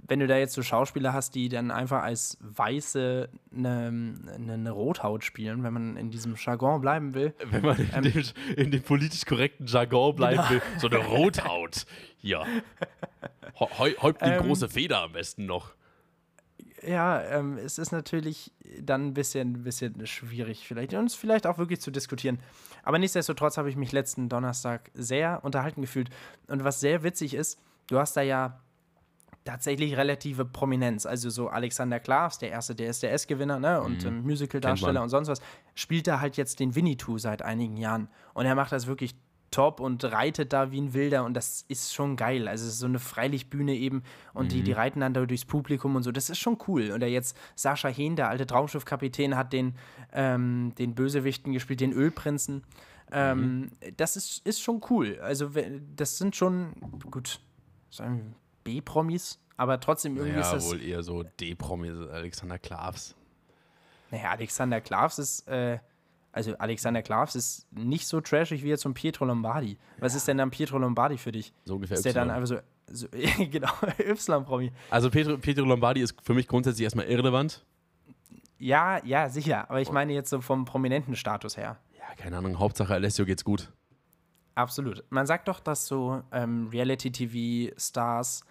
wenn du da jetzt so Schauspieler hast, die dann einfach als Weiße eine, eine, eine Rothaut spielen, wenn man in diesem Jargon bleiben will. Wenn man in, dem, in dem politisch korrekten Jargon bleiben will. So eine Rothaut. Hier. Hä- Häu- Häuptling Ähm, große Feder am besten noch. Ja, ähm, es ist natürlich dann ein bisschen, bisschen schwierig vielleicht und es vielleicht auch wirklich zu diskutieren. Aber nichtsdestotrotz habe ich mich letzten Donnerstag sehr unterhalten gefühlt. Und was sehr witzig ist, du hast da ja tatsächlich relative Prominenz. Also so Alexander Klaas, der erste DSDS-Gewinner ne? und ähm, Musical-Darsteller und sonst was, spielt da halt jetzt den Winnetou seit einigen Jahren. Und er macht das wirklich top und reitet da wie ein Wilder und das ist schon geil. Also es ist so eine Freilichtbühne eben und die, die reiten dann da durchs Publikum und so. Das ist schon cool. Oder jetzt Sascha Hehn, der alte Traumschiffkapitän, hat den, ähm, den Bösewichten gespielt, den Ölprinzen. Ähm, mhm. Das ist, ist schon cool. Also, das sind schon, gut, sagen wir B-Promis, aber trotzdem irgendwie naja, ist das. wohl eher so D-Promis, Alexander Klavs. Naja, Alexander Klavs ist, äh, also Alexander Klavs ist nicht so trashig wie jetzt so ein Pietro Lombardi. Was ja. ist denn dann Pietro Lombardi für dich? So ungefähr Ist der dann einfach so, so genau, Y-Promi. Also Pietro, Pietro Lombardi ist für mich grundsätzlich erstmal irrelevant. Ja, ja, sicher. Aber ich meine jetzt so vom prominenten Status her. Ja, keine Ahnung. Hauptsache Alessio geht's gut. Absolut. Man sagt doch, dass so ähm, Reality-TV-Stars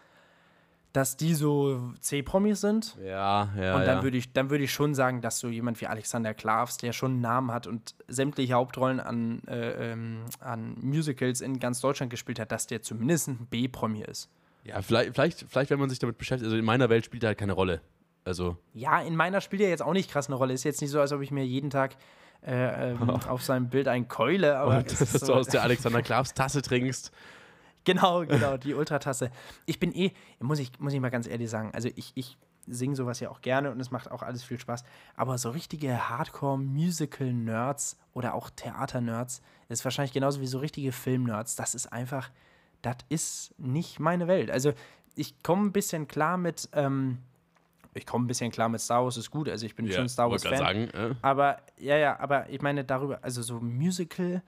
dass die so C-Promis sind. Ja, ja. Und dann ja. würde ich, dann ich schon sagen, dass so jemand wie Alexander Klavs, der schon einen Namen hat und sämtliche Hauptrollen an, äh, ähm, an Musicals in ganz Deutschland gespielt hat, dass der zumindest ein B-Promi ist. Ja, vielleicht, vielleicht, vielleicht, wenn man sich damit beschäftigt, also in meiner Welt spielt er halt keine Rolle. Also. Ja, in meiner spielt er jetzt auch nicht krass eine Rolle. Ist jetzt nicht so, als ob ich mir jeden Tag äh, ähm, auf seinem Bild ein Keule, aber. Und, dass so du aus der Alexander Klavs Tasse trinkst. Genau, genau, die Ultratasse. Ich bin eh, muss ich, muss ich mal ganz ehrlich sagen, also ich, ich singe sowas ja auch gerne und es macht auch alles viel Spaß. Aber so richtige Hardcore-Musical-Nerds oder auch Theater-Nerds ist wahrscheinlich genauso wie so richtige Film-Nerds. Das ist einfach, das ist nicht meine Welt. Also ich komme ein bisschen klar mit, ähm, ich komme ein bisschen klar mit Star Wars, ist gut. Also ich bin ja, schon Star Wars-Fan. Sagen, äh. Aber ja, ja, aber ich meine darüber, also so Musical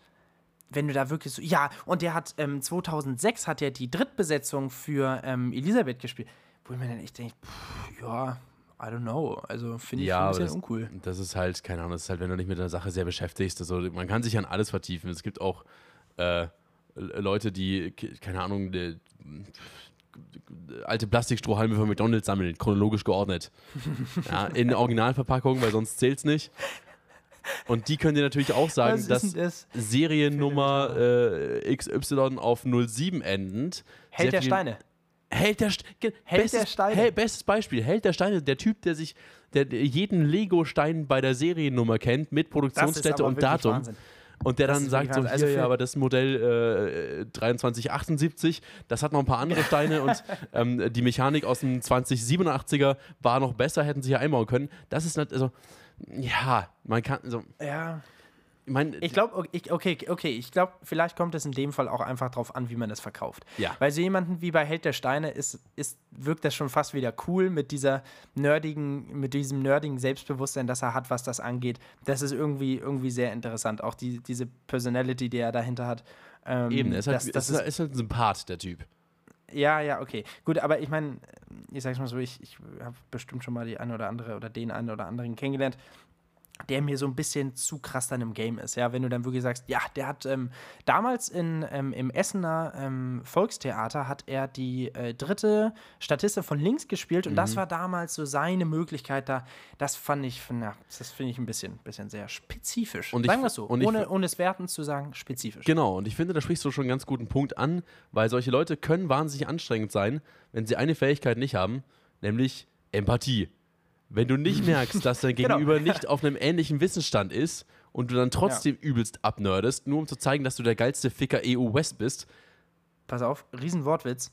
wenn du da wirklich so, ja, und der hat ähm, 2006 hat er die Drittbesetzung für ähm, Elisabeth gespielt, wo ich mir dann echt denke, pff, ja, I don't know, also finde ich ja, ein bisschen das, uncool. Das ist halt, keine Ahnung, das ist halt, wenn du nicht mit der Sache sehr beschäftigst, also man kann sich an alles vertiefen. Es gibt auch äh, Leute, die, keine Ahnung, die, alte Plastikstrohhalme von McDonalds sammeln, chronologisch geordnet. ja, in Originalverpackung, weil sonst zählt es nicht. Und die können dir natürlich auch sagen, dass das? Seriennummer äh, XY auf 07 endend. Held der Steine. Held der, St Held bestes, der Steine. Hel bestes Beispiel. Held der Steine, der Typ, der sich der, jeden Lego-Stein bei der Seriennummer kennt, mit Produktionsstätte und Datum. Wahnsinn. Und der das dann sagt so, hier, also ja, aber das Modell äh, 2378, das hat noch ein paar andere Steine und ähm, die Mechanik aus dem 2087er war noch besser, hätten sie hier einbauen können. Das ist nicht, also ja, man kann so. Ja. Ich, mein, ich glaube, okay, okay, ich glaube, vielleicht kommt es in dem Fall auch einfach darauf an, wie man es verkauft. Ja. Weil so jemanden wie bei Held der Steine ist, ist, wirkt das schon fast wieder cool mit dieser nerdigen, mit diesem nerdigen Selbstbewusstsein, das er hat, was das angeht. Das ist irgendwie, irgendwie sehr interessant. Auch die, diese Personality, die er dahinter hat. Ähm, Eben, er ist, halt, das, das ist, ist halt ein Sympath, der Typ. Ja, ja, okay. Gut, aber ich meine, ich sag's mal so, ich, ich habe bestimmt schon mal die eine oder andere oder den einen oder anderen kennengelernt, der mir so ein bisschen zu krass dann im Game ist. Ja, wenn du dann wirklich sagst, ja, der hat ähm, damals in, ähm, im Essener ähm, Volkstheater hat er die äh, dritte Statistin von links gespielt und mhm. das war damals so seine Möglichkeit da. Das fand ich, na, das finde ich ein bisschen, bisschen sehr spezifisch. Und sagen wir es so, ohne, ohne es werten zu sagen, spezifisch. Genau, und ich finde, da sprichst du schon einen ganz guten Punkt an, weil solche Leute können wahnsinnig anstrengend sein, wenn sie eine Fähigkeit nicht haben, nämlich Empathie. Wenn du nicht merkst, dass dein genau. Gegenüber genau. nicht auf einem ähnlichen Wissensstand ist und du dann trotzdem ja. übelst abnördest, nur um zu zeigen, dass du der geilste Ficker EU West bist. Pass auf, Riesenwortwitz.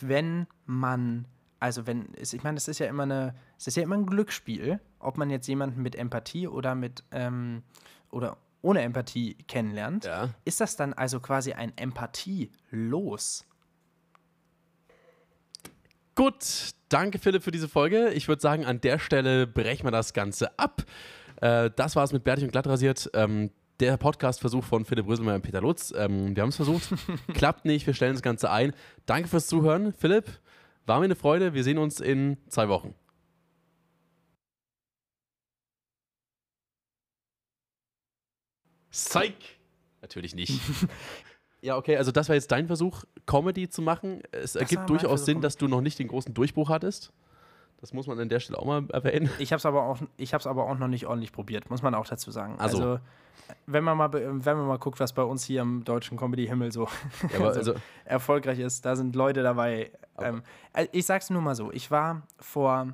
Wenn man, also wenn, ich meine, es ist ja immer eine, es ist ja immer ein Glücksspiel, ob man jetzt jemanden mit Empathie oder mit, ähm, oder ohne Empathie kennenlernt. Ja. Ist das dann also quasi ein Empathie-Los? Gut, danke Philipp für diese Folge. Ich würde sagen, an der Stelle brechen wir das Ganze ab. Äh, das war es mit Bertig und Glattrasiert. Ähm, der Podcast-Versuch von Philipp Röselmeier und Peter Lutz. Ähm, wir haben es versucht, klappt nicht, wir stellen das Ganze ein. Danke fürs Zuhören, Philipp. War mir eine Freude. Wir sehen uns in zwei Wochen. Psych! Natürlich nicht. Ja, okay, also das war jetzt dein Versuch, Comedy zu machen. Es das ergibt durchaus Sinn, dass du noch nicht den großen Durchbruch hattest. Das muss man an der Stelle auch mal erwähnen. Ich habe es aber, auch, aber auch noch nicht ordentlich probiert, muss man auch dazu sagen. Also, also wenn, man mal, wenn man mal guckt, was bei uns hier im deutschen Comedy-Himmel so, ja, so also, erfolgreich ist, da sind Leute dabei. Ähm, äh, ich sag's nur mal so, ich war vor,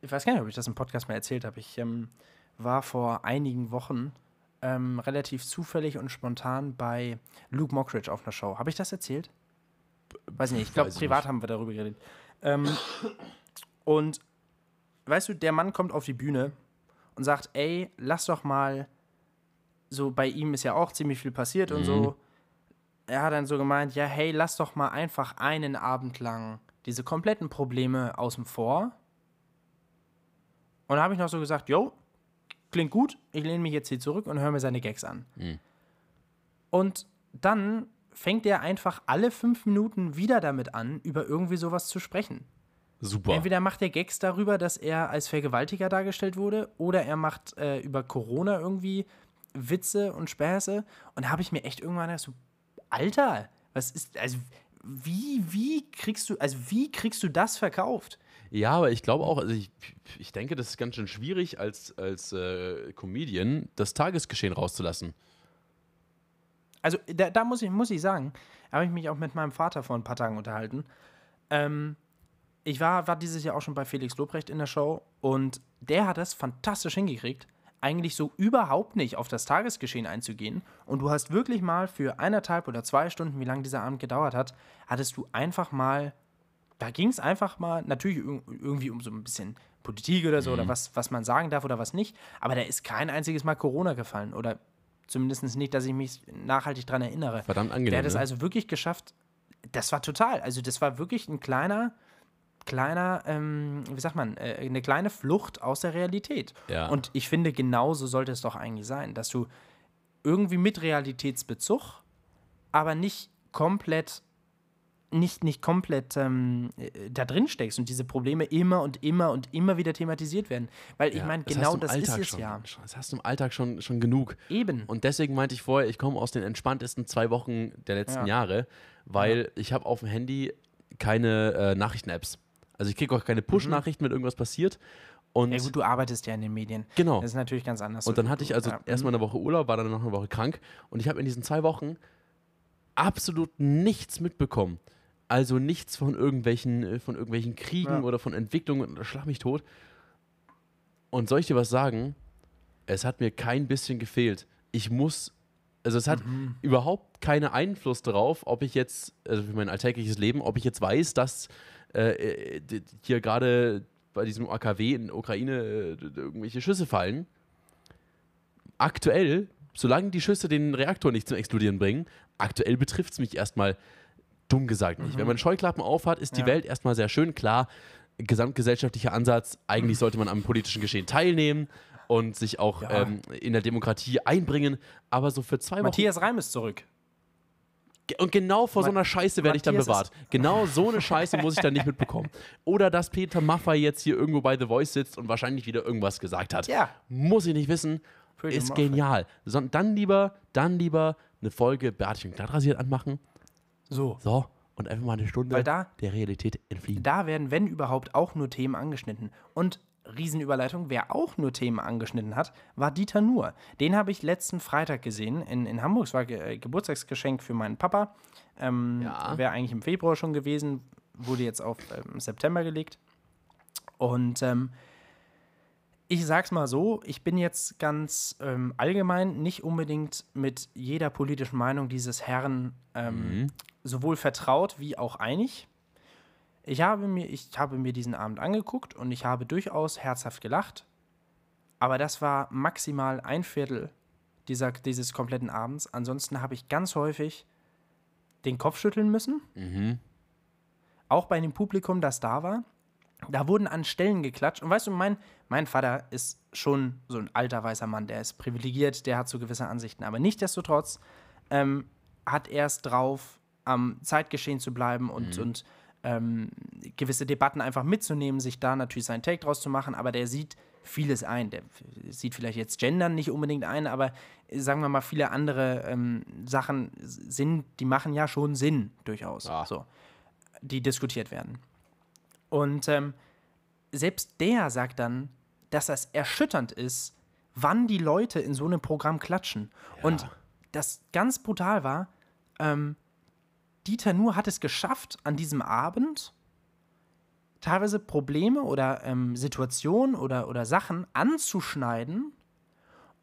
ich weiß gar nicht, ob ich das im Podcast mal erzählt habe, ich ähm, war vor einigen Wochen ähm, relativ zufällig und spontan bei Luke Mockridge auf einer Show. Habe ich das erzählt? Weiß nicht, ich glaube, privat nicht. haben wir darüber geredet. Ähm, und weißt du, der Mann kommt auf die Bühne und sagt, ey, lass doch mal so bei ihm ist ja auch ziemlich viel passiert und so. Er hat dann so gemeint, ja, hey, lass doch mal einfach einen Abend lang diese kompletten Probleme außen vor. Und da habe ich noch so gesagt, jo, klingt gut, ich lehne mich jetzt hier zurück und höre mir seine Gags an. Und dann fängt er einfach alle fünf Minuten wieder damit an, über irgendwie sowas zu sprechen. Super. Entweder macht er Gags darüber, dass er als Vergewaltiger dargestellt wurde, oder er macht äh, über Corona irgendwie Witze und Späße. Und da habe ich mir echt irgendwann gedacht, so, Alter, was ist, also wie, wie kriegst du, also wie kriegst du das verkauft? Ja, aber ich glaube auch, also ich, ich denke, das ist ganz schön schwierig, als, als äh, Comedian das Tagesgeschehen rauszulassen. Also da, da muss, ich, muss ich sagen, habe ich mich auch mit meinem Vater vor ein paar Tagen unterhalten. Ähm, ich war, war dieses Jahr auch schon bei Felix Lobrecht in der Show und der hat das fantastisch hingekriegt, eigentlich so überhaupt nicht auf das Tagesgeschehen einzugehen. Und du hast wirklich mal für eineinhalb oder zwei Stunden, wie lange dieser Abend gedauert hat, hattest du einfach mal, da ging es einfach mal, natürlich ir- irgendwie um so ein bisschen Politik oder so, oder was, was man sagen darf oder was nicht, aber da ist kein einziges Mal Corona gefallen oder zumindest nicht, dass ich mich nachhaltig dran erinnere. Verdammt angenehm, Der hat es ne? also wirklich geschafft. Das war total. Also, das war wirklich ein kleiner, kleiner, ähm, wie sagt man, äh, eine kleine Flucht aus der Realität. Ja. Und ich finde, genauso sollte es doch eigentlich sein, dass du irgendwie mit Realitätsbezug, aber nicht komplett, nicht, nicht komplett ähm, äh, da drin steckst und diese Probleme immer und immer und immer wieder thematisiert werden. Weil ich Ja, meine, das genau das Alltag ist es schon, ja. Das hast du im Alltag schon, schon genug. Eben. Und deswegen meinte ich vorher, ich komme aus den entspanntesten zwei Wochen der letzten Ja. Jahre, weil ich habe auf dem Handy keine äh, Nachrichten-Apps. Also ich kriege auch keine Push-Nachrichten, wenn irgendwas passiert. Und Mhm. ja gut, du arbeitest ja in den Medien. Genau. Das ist natürlich ganz anders. Und dann hatte ich also Ja. erstmal eine Woche Urlaub, war dann noch eine Woche krank und ich habe in diesen zwei Wochen absolut nichts mitbekommen. Also nichts von irgendwelchen, äh, von irgendwelchen Kriegen Ja. oder von Entwicklungen oder schlag mich tot. Und soll ich dir was sagen? Es hat mir kein bisschen gefehlt. Ich muss, also es hat Mhm. überhaupt keinen Einfluss darauf, ob ich jetzt, also für mein alltägliches Leben, ob ich jetzt weiß, dass äh, äh, hier gerade bei diesem AKW in der Ukraine äh, irgendwelche Schüsse fallen. Aktuell, solange die Schüsse den Reaktor nicht zum Explodieren bringen, aktuell betrifft es mich erstmal dumm gesagt nicht. Wenn man Scheuklappen aufhat, ist die Ja. Welt erstmal sehr schön. Klar, gesamtgesellschaftlicher Ansatz, eigentlich sollte man am politischen Geschehen teilnehmen und sich auch Ja. ähm, in der Demokratie einbringen. Aber so für zwei Wochen. Matthias Reim ist zurück. Und genau vor so Ma- einer Scheiße werde ich dann Matthias bewahrt. Genau so eine Scheiße muss ich dann nicht mitbekommen. Oder dass Peter Maffay jetzt hier irgendwo bei The Voice sitzt und wahrscheinlich wieder irgendwas gesagt hat. Ja. Muss ich nicht wissen. Peter ist Maffay. genial. So, dann lieber, dann lieber eine Folge Bärtchen glatt rasiert anmachen. So. So. Und einfach mal eine Stunde Weil da- der Realität entfliehen. Da werden, wenn überhaupt, auch nur Themen angeschnitten. Und Riesenüberleitung, wer auch nur Themen angeschnitten hat, war Dieter Nuhr. Den habe ich letzten Freitag gesehen in, in Hamburg. Es war Ge äh, Geburtstagsgeschenk für meinen Papa. Ähm, Ja. Wäre eigentlich im Februar schon gewesen, wurde jetzt auf ähm, September gelegt. Und ähm, ich sag's mal so, ich bin jetzt ganz ähm, allgemein nicht unbedingt mit jeder politischen Meinung dieses Herrn ähm, sowohl vertraut wie auch einig. Ich habe, mir, ich habe mir diesen Abend angeguckt und ich habe durchaus herzhaft gelacht. Aber das war maximal ein Viertel dieser, dieses kompletten Abends. Ansonsten habe ich ganz häufig den Kopf schütteln müssen. Auch bei dem Publikum, das da war. Da wurden an Stellen geklatscht. Und weißt du, mein, mein Vater ist schon so ein alter weißer Mann, der ist privilegiert, der hat so gewisse Ansichten. Aber nichtsdestotrotz ähm, hat er es drauf, am Zeitgeschehen zu bleiben und, und ähm, gewisse Debatten einfach mitzunehmen, sich da natürlich seinen Take draus zu machen. Aber der sieht vieles ein. Der sieht vielleicht jetzt Gendern nicht unbedingt ein, aber äh, sagen wir mal, viele andere ähm, Sachen sind, die machen ja schon Sinn durchaus. Ja. So, die diskutiert werden. Und ähm, selbst der sagt dann, dass das erschütternd ist, wann die Leute in so einem Programm klatschen. Und das ganz brutal war, ähm, Dieter Nuhr hat es geschafft, an diesem Abend teilweise Probleme oder ähm, Situationen oder, oder Sachen anzuschneiden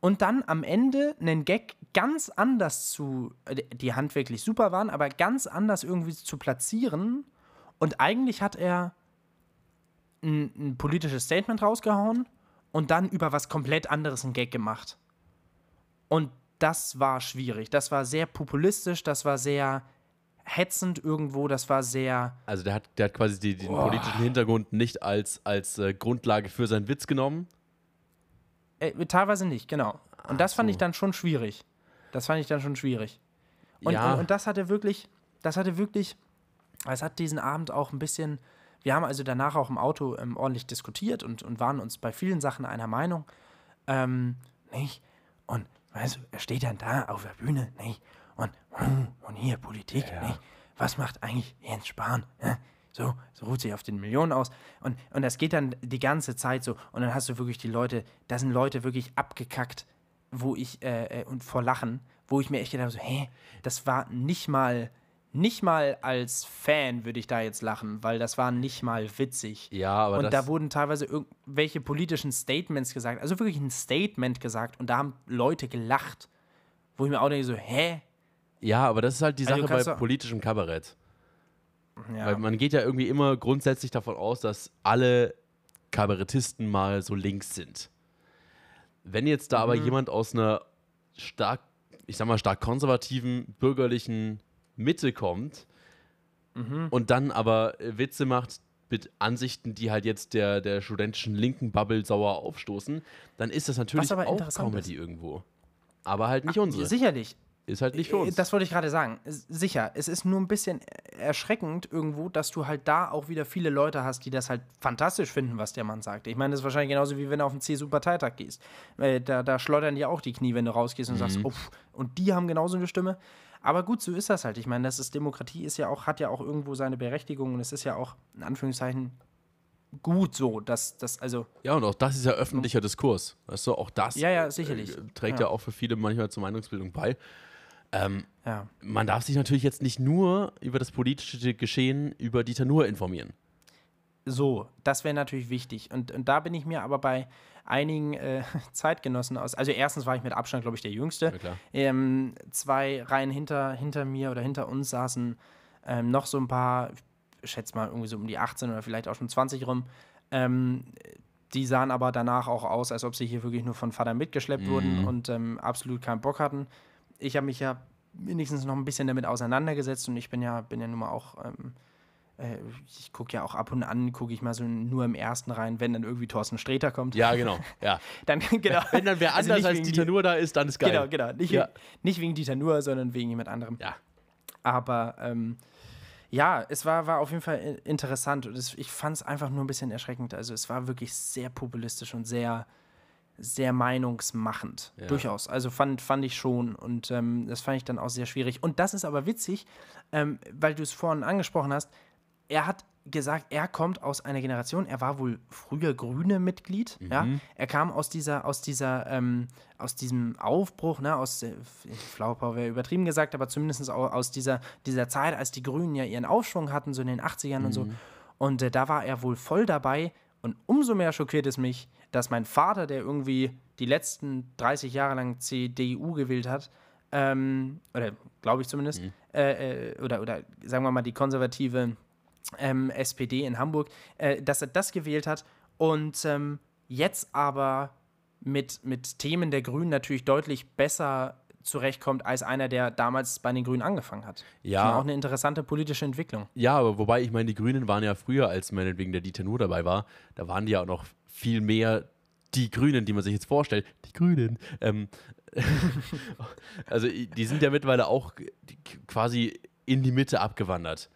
und dann am Ende einen Gag ganz anders zu, äh, die handwerklich super waren, aber ganz anders irgendwie zu platzieren. Und eigentlich hat er ein, ein politisches Statement rausgehauen und dann über was komplett anderes einen Gag gemacht. Und das war schwierig. Das war sehr populistisch, das war sehr hetzend irgendwo, das war sehr. Also der hat, der hat quasi die, den politischen Hintergrund nicht als, als äh, Grundlage für seinen Witz genommen. Äh, teilweise nicht, genau. Und das fand so. ich dann schon schwierig. Das fand ich dann schon schwierig. Und, Ja. und, und das hatte wirklich, das hatte wirklich, es hat diesen Abend auch ein bisschen, wir haben also danach auch im Auto ähm, ordentlich diskutiert und, und waren uns bei vielen Sachen einer Meinung. Ähm, nicht? Und weißt du, er steht dann da auf der Bühne, nicht? Und, und hier Politik, nicht? Was macht eigentlich Jens Spahn? Ja? So, so ruht sich auf den Millionen aus. Und, und das geht dann die ganze Zeit so. Und dann hast du wirklich die Leute, da sind Leute wirklich abgekackt, wo ich, äh, äh, und vor Lachen, wo ich mir echt gedacht habe, so, hä, das war nicht mal, nicht mal als Fan würde ich da jetzt lachen, weil das war nicht mal witzig. Ja, aber und da wurden teilweise irgendwelche politischen Statements gesagt, also wirklich ein Statement gesagt und da haben Leute gelacht, wo ich mir auch denke so, hä? ja, aber das ist halt die Also Sache du bei politischem Kabarett. Ja. Weil man geht ja irgendwie immer grundsätzlich davon aus, dass alle Kabarettisten mal so links sind. Wenn jetzt da aber Mhm. jemand aus einer stark, ich sag mal, stark konservativen, bürgerlichen Mitte kommt Mhm. und dann aber äh, Witze macht mit Ansichten, die halt jetzt der, der studentischen linken Bubble sauer aufstoßen, dann ist das natürlich aber auch Comedy irgendwo. Aber halt nicht unsere. Sicherlich. Ist halt nicht für uns. Das wollte ich gerade sagen. Sicher, es ist nur ein bisschen erschreckend irgendwo, dass du halt da auch wieder viele Leute hast, die das halt fantastisch finden, was der Mann sagt. Ich meine, das ist wahrscheinlich genauso wie wenn du auf den CSU-Parteitag gehst. Äh, Da, da schleudern die auch die Knie, wenn du rausgehst und sagst, uff, und die haben genauso eine Stimme. Aber gut, so ist das halt. Ich meine, das ist Demokratie, ist ja auch, hat ja auch irgendwo seine Berechtigung und es ist ja auch, in Anführungszeichen, gut so, dass das, also, Ja, und auch das ist ja öffentlicher Diskurs. Weißt du, auch das Ja, ja, sicherlich. Äh, trägt ja. Ja. auch für viele manchmal zur Meinungsbildung bei. Ähm, ja. man darf sich natürlich jetzt nicht nur über das politische Geschehen über Dieter Nuhr informieren. So, das wäre natürlich wichtig. Und, und da bin ich mir aber bei einigen äh, Zeitgenossen aus. Also, erstens war ich mit Abstand, glaube ich, der Jüngste. Ja. Ähm, zwei Reihen hinter, hinter mir oder hinter uns saßen ähm, noch so ein paar, ich schätze mal irgendwie so um die 18 oder vielleicht auch schon 20 rum. Ähm, die sahen aber danach auch aus, als ob sie hier wirklich nur von Vater mitgeschleppt wurden und ähm, absolut keinen Bock hatten. Ich habe mich ja wenigstens noch ein bisschen damit auseinandergesetzt und ich bin ja, bin ja nun mal auch, ähm, äh, ich gucke ja auch ab und an, gucke ich mal so nur im ersten rein, wenn dann irgendwie Thorsten Sträter kommt. Ja, genau. Ja. Dann, genau. Wenn dann wer Also anders nicht als Dieter die- Nuhr da ist, dann ist geil. Genau, genau. Nicht, Ja. wegen, nicht wegen Dieter Nuhr, sondern wegen jemand anderem. Ja. Aber ähm, ja, es war, war auf jeden Fall i- interessant und es, ich fand es einfach nur ein bisschen erschreckend. Also es war wirklich sehr populistisch und sehr, sehr meinungsmachend. Ja. Durchaus. Also fand, fand ich schon und ähm, das fand ich dann auch sehr schwierig. Und das ist aber witzig, ähm, weil du es vorhin angesprochen hast. Er hat gesagt, er kommt aus einer Generation, er war wohl früher grüne Mitglied, ja. Er kam aus dieser, aus dieser, ähm, aus diesem Aufbruch, ne, aus äh, Flauper wäre übertrieben gesagt, aber zumindest au- aus dieser, dieser Zeit, als die Grünen ja ihren Aufschwung hatten, so in den 80ern und so. Und äh, da war er wohl voll dabei. Und umso mehr schockiert es mich, dass mein Vater, der irgendwie die letzten 30 Jahre lang CDU gewählt hat, ähm, oder glaube ich zumindest, äh, äh, oder, oder sagen wir mal die konservative ähm, SPD in Hamburg, äh, dass er das gewählt hat und ähm, jetzt aber mit, mit Themen der Grünen natürlich deutlich besser zurechtkommt als einer, der damals bei den Grünen angefangen hat. Ja. Finde Auch eine interessante politische Entwicklung. Ja, aber wobei, ich meine, die Grünen waren ja früher, als meinetwegen der Dieter Nuhr dabei war, da waren die ja auch noch viel mehr die Grünen, die man sich jetzt vorstellt. Die Grünen. Ähm, also die sind ja mittlerweile auch quasi in die Mitte abgewandert.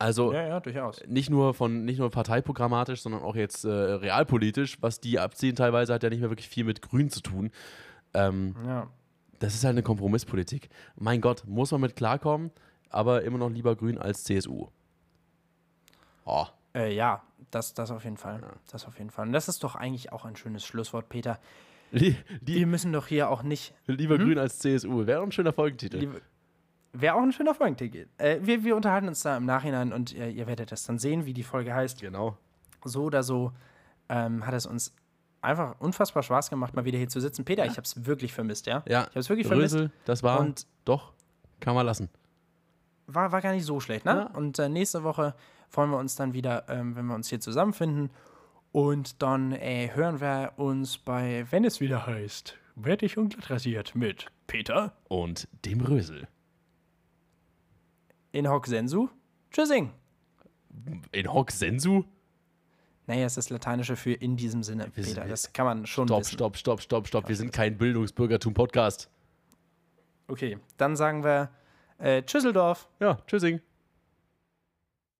Also Ja, ja, durchaus. nicht nur von nicht nur parteiprogrammatisch, sondern auch jetzt äh, realpolitisch, was die abziehen teilweise, hat ja nicht mehr wirklich viel mit Grün zu tun. Ähm, Ja. das ist halt eine Kompromisspolitik. Mein Gott, muss man mit klarkommen, aber immer noch lieber Grün als CSU. Oh, Äh, ja, das, das auf jeden Fall. Das auf jeden Fall. Und das ist doch eigentlich auch ein schönes Schlusswort, Peter. lie, Wir lie, müssen doch hier auch nicht. lieber Grün als CSU. Wäre ein schöner Folgentitel. Wäre auch ein schöner Folgentitel. Äh, wir, wir unterhalten uns da im Nachhinein und äh, ihr werdet das dann sehen, wie die Folge heißt. genau. So oder so ähm, hat es uns einfach unfassbar Spaß gemacht, mal wieder hier zu sitzen. Peter, ich habe es wirklich vermisst, ja? Ja, Ich habe es wirklich vermisst. Rösel, das war Und doch, kann man lassen. war, war gar nicht so schlecht, ne? Ja. Und äh, nächste Woche freuen wir uns dann wieder, ähm, wenn wir uns hier zusammenfinden. Und dann äh, hören wir uns bei, wenn es wieder heißt, wertig und glatt rasiert mit Peter Und dem Rösel. In Hoc Sensu. Tschüssing. In Hoc Sensu? Naja, es ist das Lateinische für in diesem Sinne, Peter. Das kann man schon Stopp, wissen. stopp, stopp, stopp, stopp. Wir sind kein Bildungsbürgertum-Podcast. Okay, dann sagen wir äh, Tschüsseldorf. Ja, tschüssing.